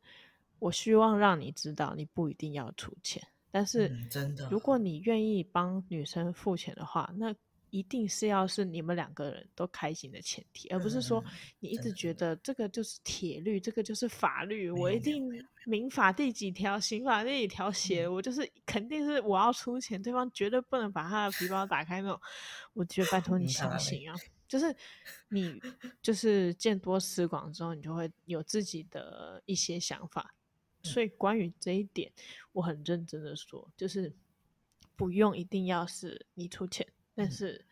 我希望让你知道，你不一定要出钱，但是真的，如果。你愿意帮女生付钱的话，那一定是要是你们两个人都开心的前提，而不是说你一直觉得这个就是铁律，这个就是法律，我一定民法第几条，刑法第几条写，我就是肯定是我要出钱，对方绝对不能把他的皮包打开那种。我觉得拜托你相信啊。就是你，就是见多识广之后，你就会有自己的一些想法。所以关于这一点，我很认真的说，就是不用一定要是你出钱，但是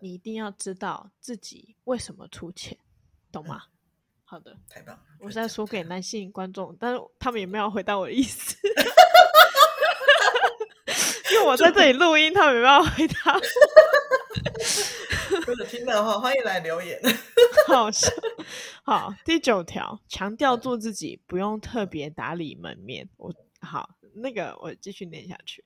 你一定要知道自己为什么出钱，懂吗？好的，太棒了。我是在说给男性观众，但是他们也没有回答我的意思，[LAUGHS] 因为我在这里录音，他们没办法回答。如果听到的话，欢迎来留言。[LAUGHS] 好，好，第九条，强调做自己，不用特别打理门面。我好，那个我继续念下去。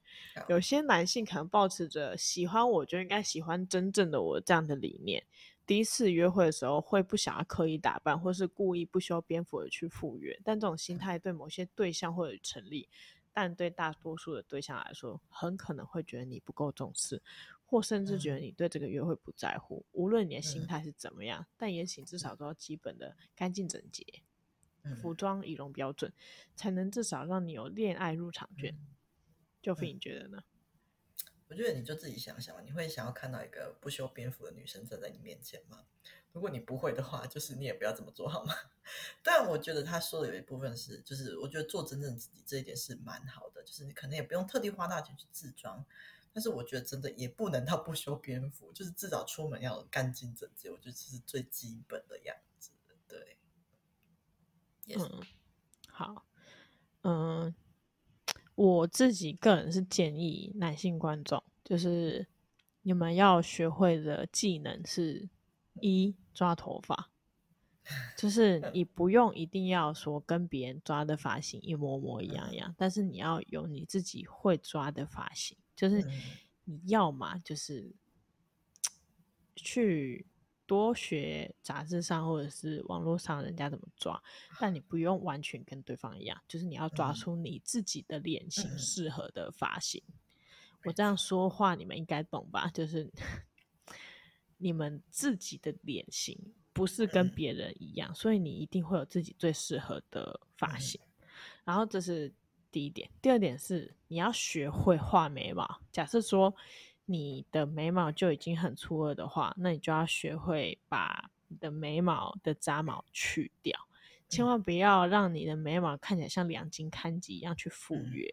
有些男性可能保持着喜欢我就应该喜欢真正的我这样的理念，第一次约会的时候会不想要刻意打扮，或是故意不修边幅的去赴约。但这种心态对某些对象或者成立，但对大多数的对象来说，很可能会觉得你不够重视。或甚至觉得你对这个约会不在乎，嗯、无论你的心态是怎么样，嗯、但也请至少都要基本的干净整洁，嗯、服装仪容标准，才能至少让你有恋爱入场券。就飞、嗯，你觉得呢？我觉得你就自己想想，你会想要看到一个不修边幅的女生站在你面前吗？如果你不会的话，就是你也不要这么做好吗？[LAUGHS] 但我觉得他说的有一部分是，就是我觉得做真正自己这一点是蛮好的，就是你可能也不用特地花大钱去自装，但是我觉得真的也不能到不修边幅，就是至少出门要干净整洁，我觉得这是最基本的样子。对，yes. 嗯，好，嗯。我自己个人是建议男性观众，就是你们要学会的技能是：一抓头发，[LAUGHS] 就是你不用一定要说跟别人抓的发型一模模一样一样，但是你要有你自己会抓的发型，就是你要嘛就是去。多学杂志上或者是网络上人家怎么抓，但你不用完全跟对方一样，就是你要抓出你自己的脸型适合的发型。嗯、我这样说话你们应该懂吧？就是 [LAUGHS] 你们自己的脸型不是跟别人一样，所以你一定会有自己最适合的发型。然后这是第一点，第二点是你要学会画眉毛。假设说。你的眉毛就已经很粗了的话，那你就要学会把你的眉毛的杂毛去掉，千万不要让你的眉毛看起来像两斤看几一样去赴约。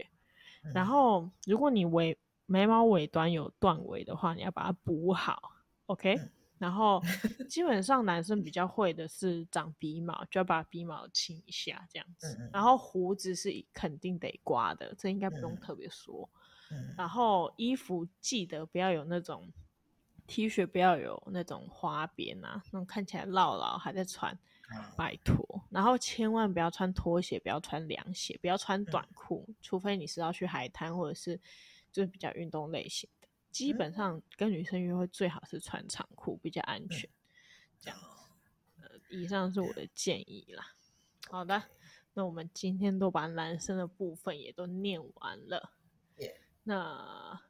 然后，如果你尾眉毛尾端有断尾的话，你要把它补好，OK？然后，基本上男生比较会的是长鼻毛，就要把鼻毛清一下这样子。然后胡子是肯定得刮的，这应该不用特别说。然后衣服记得不要有那种 T 恤，不要有那种花边啊，那种看起来老老还在穿，拜托。然后千万不要穿拖鞋，不要穿凉鞋，不要穿短裤，除非你是要去海滩或者是就是比较运动类型的。基本上跟女生约会最好是穿长裤，比较安全。这样，呃，以上是我的建议啦。好的，那我们今天都把男生的部分也都念完了。那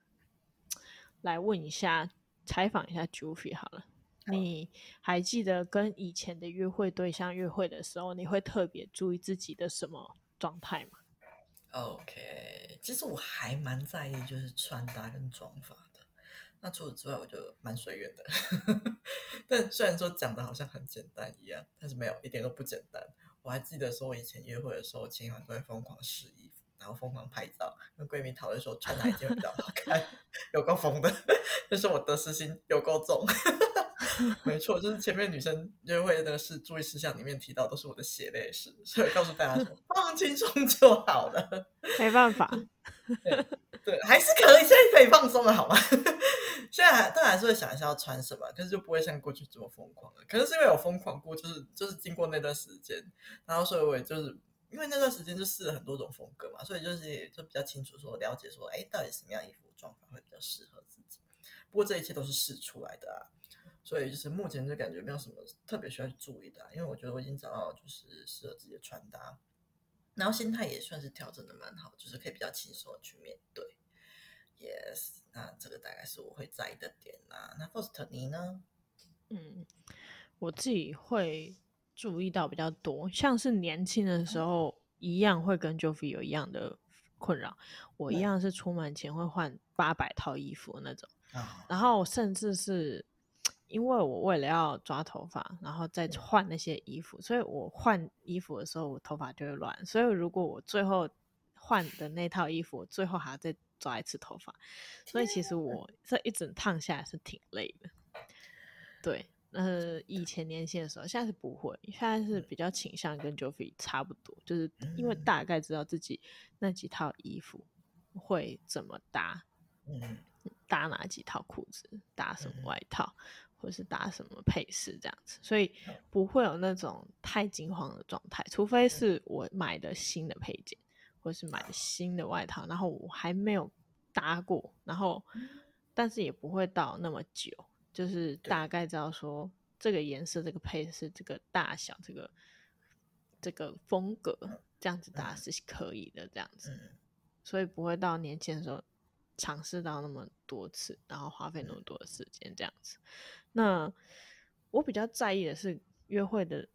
来问一下，采访一下 Jufy 好了。你还记得跟以前的约会对象约会的时候，你会特别注意自己的什么状态吗？OK，其实我还蛮在意就是穿搭跟妆发的。那除此之外，我就蛮随缘的。[LAUGHS] 但虽然说讲的好像很简单一样，但是没有一点都不简单。我还记得说，我以前约会的时候，前一晚都会疯狂试衣服。然后疯狂拍照，跟闺蜜讨论说穿哪一件比较好看，有够疯的，[LAUGHS] 但是我得失心有够重。[LAUGHS] 没错，就是前面女生约会的事注意事项里面提到都是我的血泪史，所以告诉大家说放轻松就好了。没办法，对，对，还是可以，现在可以放松了，好吗？[LAUGHS] 现在还当然还是会想一下要穿什么，可是就不会像过去这么疯狂了。可能是因为有疯狂过，就是就是经过那段时间，然后所以我也就是。因为那段时间就试了很多种风格嘛，所以就是也就比较清楚说了解说，哎，到底什么样衣服状况会比较适合自己。不过这一切都是试出来的啊，所以就是目前就感觉没有什么特别需要去注意的啊，因为我觉得我已经找到就是适合自己的穿搭，然后心态也算是调整的蛮好，就是可以比较轻松的去面对。Yes，那这个大概是我会在意的点啊。那 First 你呢？嗯，我自己会。注意到比较多，像是年轻的时候一样会跟 Jofie 有一样的困扰。我一样是出门前会换八百套衣服那种，然后甚至是因为我为了要抓头发，然后再换那些衣服，所以我换衣服的时候我头发就会乱。所以如果我最后换的那套衣服，我最后还要再抓一次头发，所以其实我这一整趟下来是挺累的。对。呃，以前年轻的时候，现在是不会，现在是比较倾向跟 Jofie 差不多，就是因为大概知道自己那几套衣服会怎么搭，嗯，搭哪几套裤子，搭什么外套，或是搭什么配饰这样子，所以不会有那种太惊慌的状态，除非是我买的新的配件，或是买的新的外套，然后我还没有搭过，然后但是也不会到那么久。就是大概知道说这个颜色、这个配饰、这个大小、这个这个风格，这样子搭是可以的，这样子，所以不会到年轻的时候尝试到那么多次，然后花费那么多的时间这样子。那我比较在意的是约会的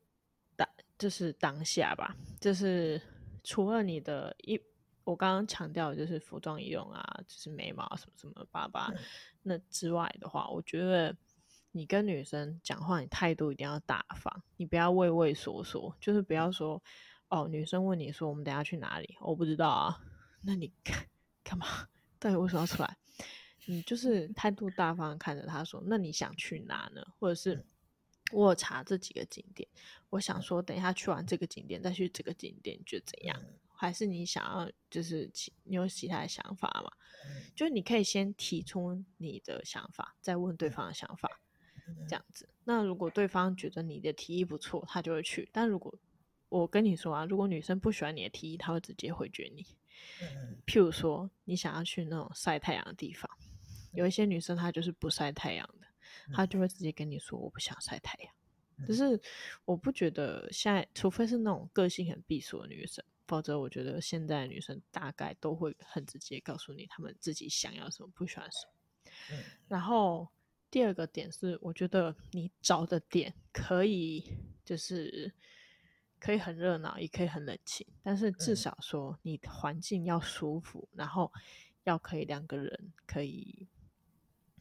当，就是当下吧，就是除了你的一，我刚刚强调的就是服装仪容啊，就是眉毛什么什么巴巴，那之外的话，我觉得你跟女生讲话，你态度一定要大方，你不要畏畏缩缩，就是不要说哦，女生问你说我们等下去哪里，我不知道啊，那你干 [LAUGHS] 干嘛？到底为什么要出来？你就是态度大方看着他说，那你想去哪呢？或者是我有查这几个景点，我想说等一下去完这个景点再去这个景点，你觉得怎样？还是你想要就是其你有其他的想法吗？就是你可以先提出你的想法，再问对方的想法，这样子。那如果对方觉得你的提议不错，他就会去。但如果我跟你说啊，如果女生不喜欢你的提议，她会直接回绝你。譬如说，你想要去那种晒太阳的地方，有一些女生她就是不晒太阳的，她就会直接跟你说我不想晒太阳。可是我不觉得现在，除非是那种个性很闭锁的女生，否则我觉得现在的女生大概都会很直接告诉你她们自己想要什么，不喜欢什么。然后第二个点是，我觉得你找的点可以就是。可以很热闹，也可以很冷清，但是至少说你环境要舒服，嗯、然后要可以两个人可以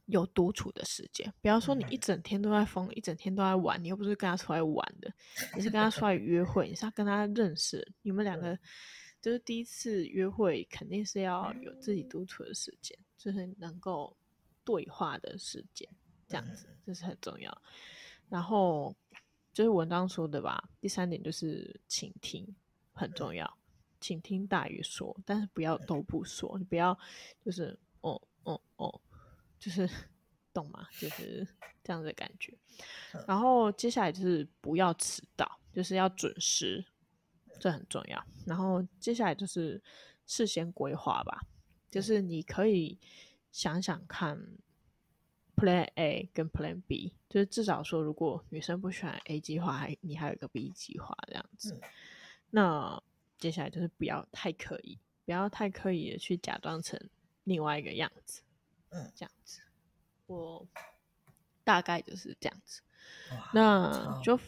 有独处的时间。不要说你一整天都在疯，嗯、一整天都在玩，你又不是跟他出来玩的，你是跟他出来约会，你是要跟他认识。你们两个就是第一次约会，肯定是要有自己独处的时间，就是能够对话的时间，这样子这是很重要。然后。就是文章说的吧。第三点就是倾听很重要，倾听大于说，但是不要都不说，你不要就是哦哦哦，就是懂吗？就是这样的感觉。然后接下来就是不要迟到，就是要准时，这很重要。然后接下来就是事先规划吧，就是你可以想想看。Plan A 跟 Plan B，就是至少说，如果女生不喜欢 A 计划，还你还有一个 B 计划这样子。嗯、那接下来就是不要太刻意，不要太刻意的去假装成另外一个样子。嗯，这样子，我大概就是这样子。哇那就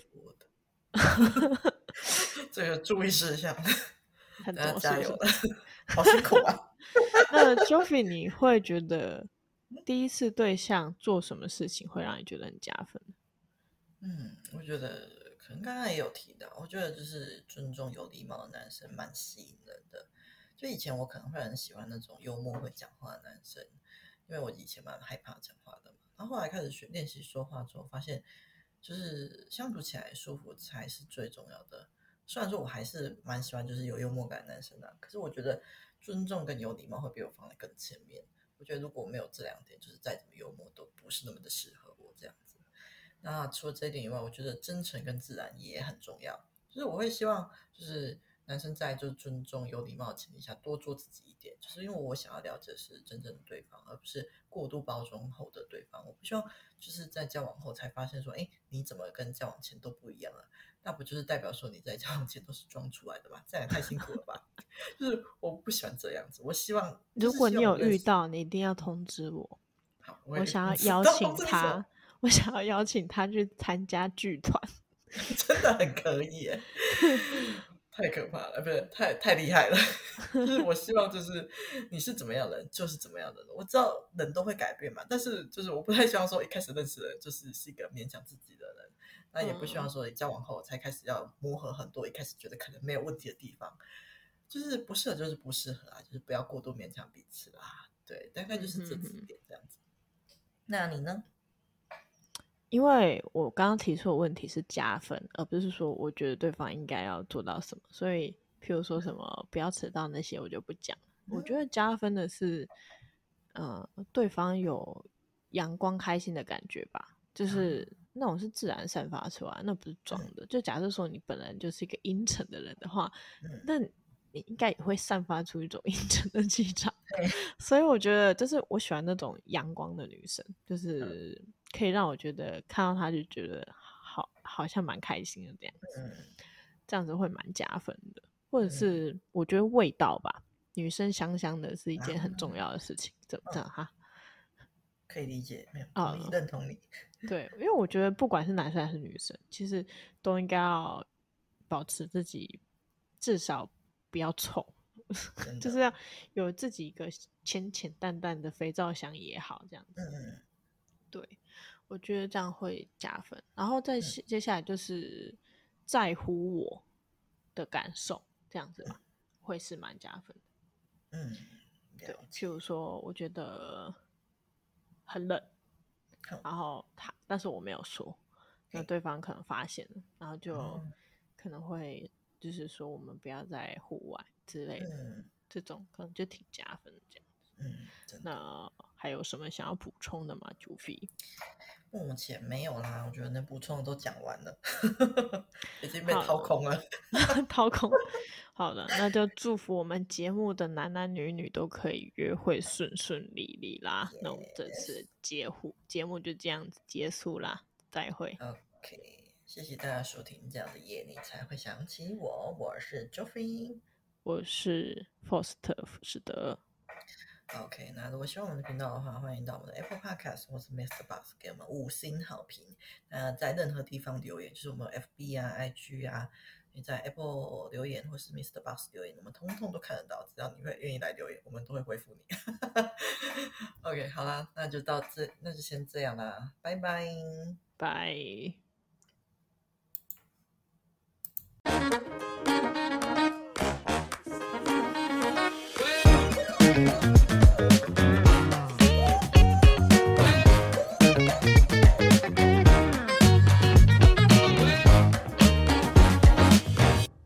[LAUGHS] 这个注意事项，很多加油了，[LAUGHS] 好辛苦啊。[LAUGHS] 那 Joffy 你会觉得？第一次对象做什么事情会让你觉得很加分？嗯，我觉得可能刚刚也有提到，我觉得就是尊重、有礼貌的男生蛮吸引人的。就以前我可能会很喜欢那种幽默、会讲话的男生，因为我以前蛮害怕讲话的嘛。然后后来开始学练习说话之后，发现就是相处起来舒服才是最重要的。虽然说我还是蛮喜欢就是有幽默感的男生的，可是我觉得尊重跟有礼貌会比我放在更前面。我觉得如果没有这两点，就是再怎么幽默都不是那么的适合我这样子。那除了这一点以外，我觉得真诚跟自然也很重要。就是我会希望，就是男生在就是尊重、有礼貌的前提下，多做自己一点。就是因为我想要了解是真正的对方，而不是过度包装后的对方。我不希望就是在交往后才发现说，哎，你怎么跟交往前都不一样了？那不就是代表说你在交往前都是装出来的吗？这样也太辛苦了吧？[LAUGHS] 就是我不喜欢这样子，我希望，[LAUGHS] 如果你有遇到，你一定要通知我。好，我，我想要邀请他，[LAUGHS] 我想要邀请他去参加剧团，真的很可以耶，太可怕了，不是太太厉害了。[LAUGHS] 就是我希望，就是你是怎么样的人，就是怎么样的人。我知道人都会改变嘛，但是就是我不太希望说一开始认识的人就是是一个勉强自己的人。那也不希望说你交往后才开始要磨合很多，一开始觉得可能没有问题的地方，就是不适合就是不适合啊，就是不要过度勉强彼此啦。对，大概就是这几点这样子。嗯、那你呢？因为我刚刚提出的问题是加分，而不是说我觉得对方应该要做到什么，所以譬如说什么不要迟到那些我就不讲。嗯、我觉得加分的是，呃，对方有阳光开心的感觉吧，就是。嗯那种是自然散发出来，那不是装的。嗯、就假设说你本来就是一个阴沉的人的话，嗯、那你应该也会散发出一种 [LAUGHS] 阴沉的气场。嗯、所以我觉得，就是我喜欢那种阳光的女生，就是可以让我觉得看到他就觉得好，好像蛮开心的这样子。嗯、这样子会蛮加分的。或者是我觉得味道吧，女生香香的是一件很重要的事情，啊、怎么着哈？可以理解，没有啊，你认同你。对，因为我觉得不管是男生还是女生，其实都应该要保持自己至少不要臭，[LAUGHS] 就是要有自己一个浅浅淡淡的肥皂香也好，这样子。嗯，对，我觉得这样会加分。然后再接下来就是在乎我的感受，这样子吧，会是蛮加分的。嗯，对，譬如说，我觉得很冷，然后他，但是我没有说，那对方可能发现了，然后就可能会就是说，我们不要在户外之类的，这种可能就挺加分这样子。嗯，那还有什么想要补充的吗，Juvi？目前没有啦，我觉得那补充的都讲完了，已经被 [LAUGHS] 掏空了，掏空。好了，那就祝福我们节目的男男女女都可以约会顺顺利利啦。Yes. 那我们这次节目节目就这样子结束啦，再会。OK，谢谢大家收听，这样的夜你才会想起我。我是 Joffrey，我是 Foster 福士德。OK，那如果喜欢我们的频道的话，欢迎到我们的 Apple Podcast 或是 Mr. Bus 给我们五星好评。那在任何地方留言，就是我们 FB 啊、IG 啊，你在 Apple 留言或是 Mr. Bus 留言，我们通通都看得到。只要你会愿意来留言，我们都会回复你。OK，好啦，那就到这，那就先这样啦，拜拜，拜。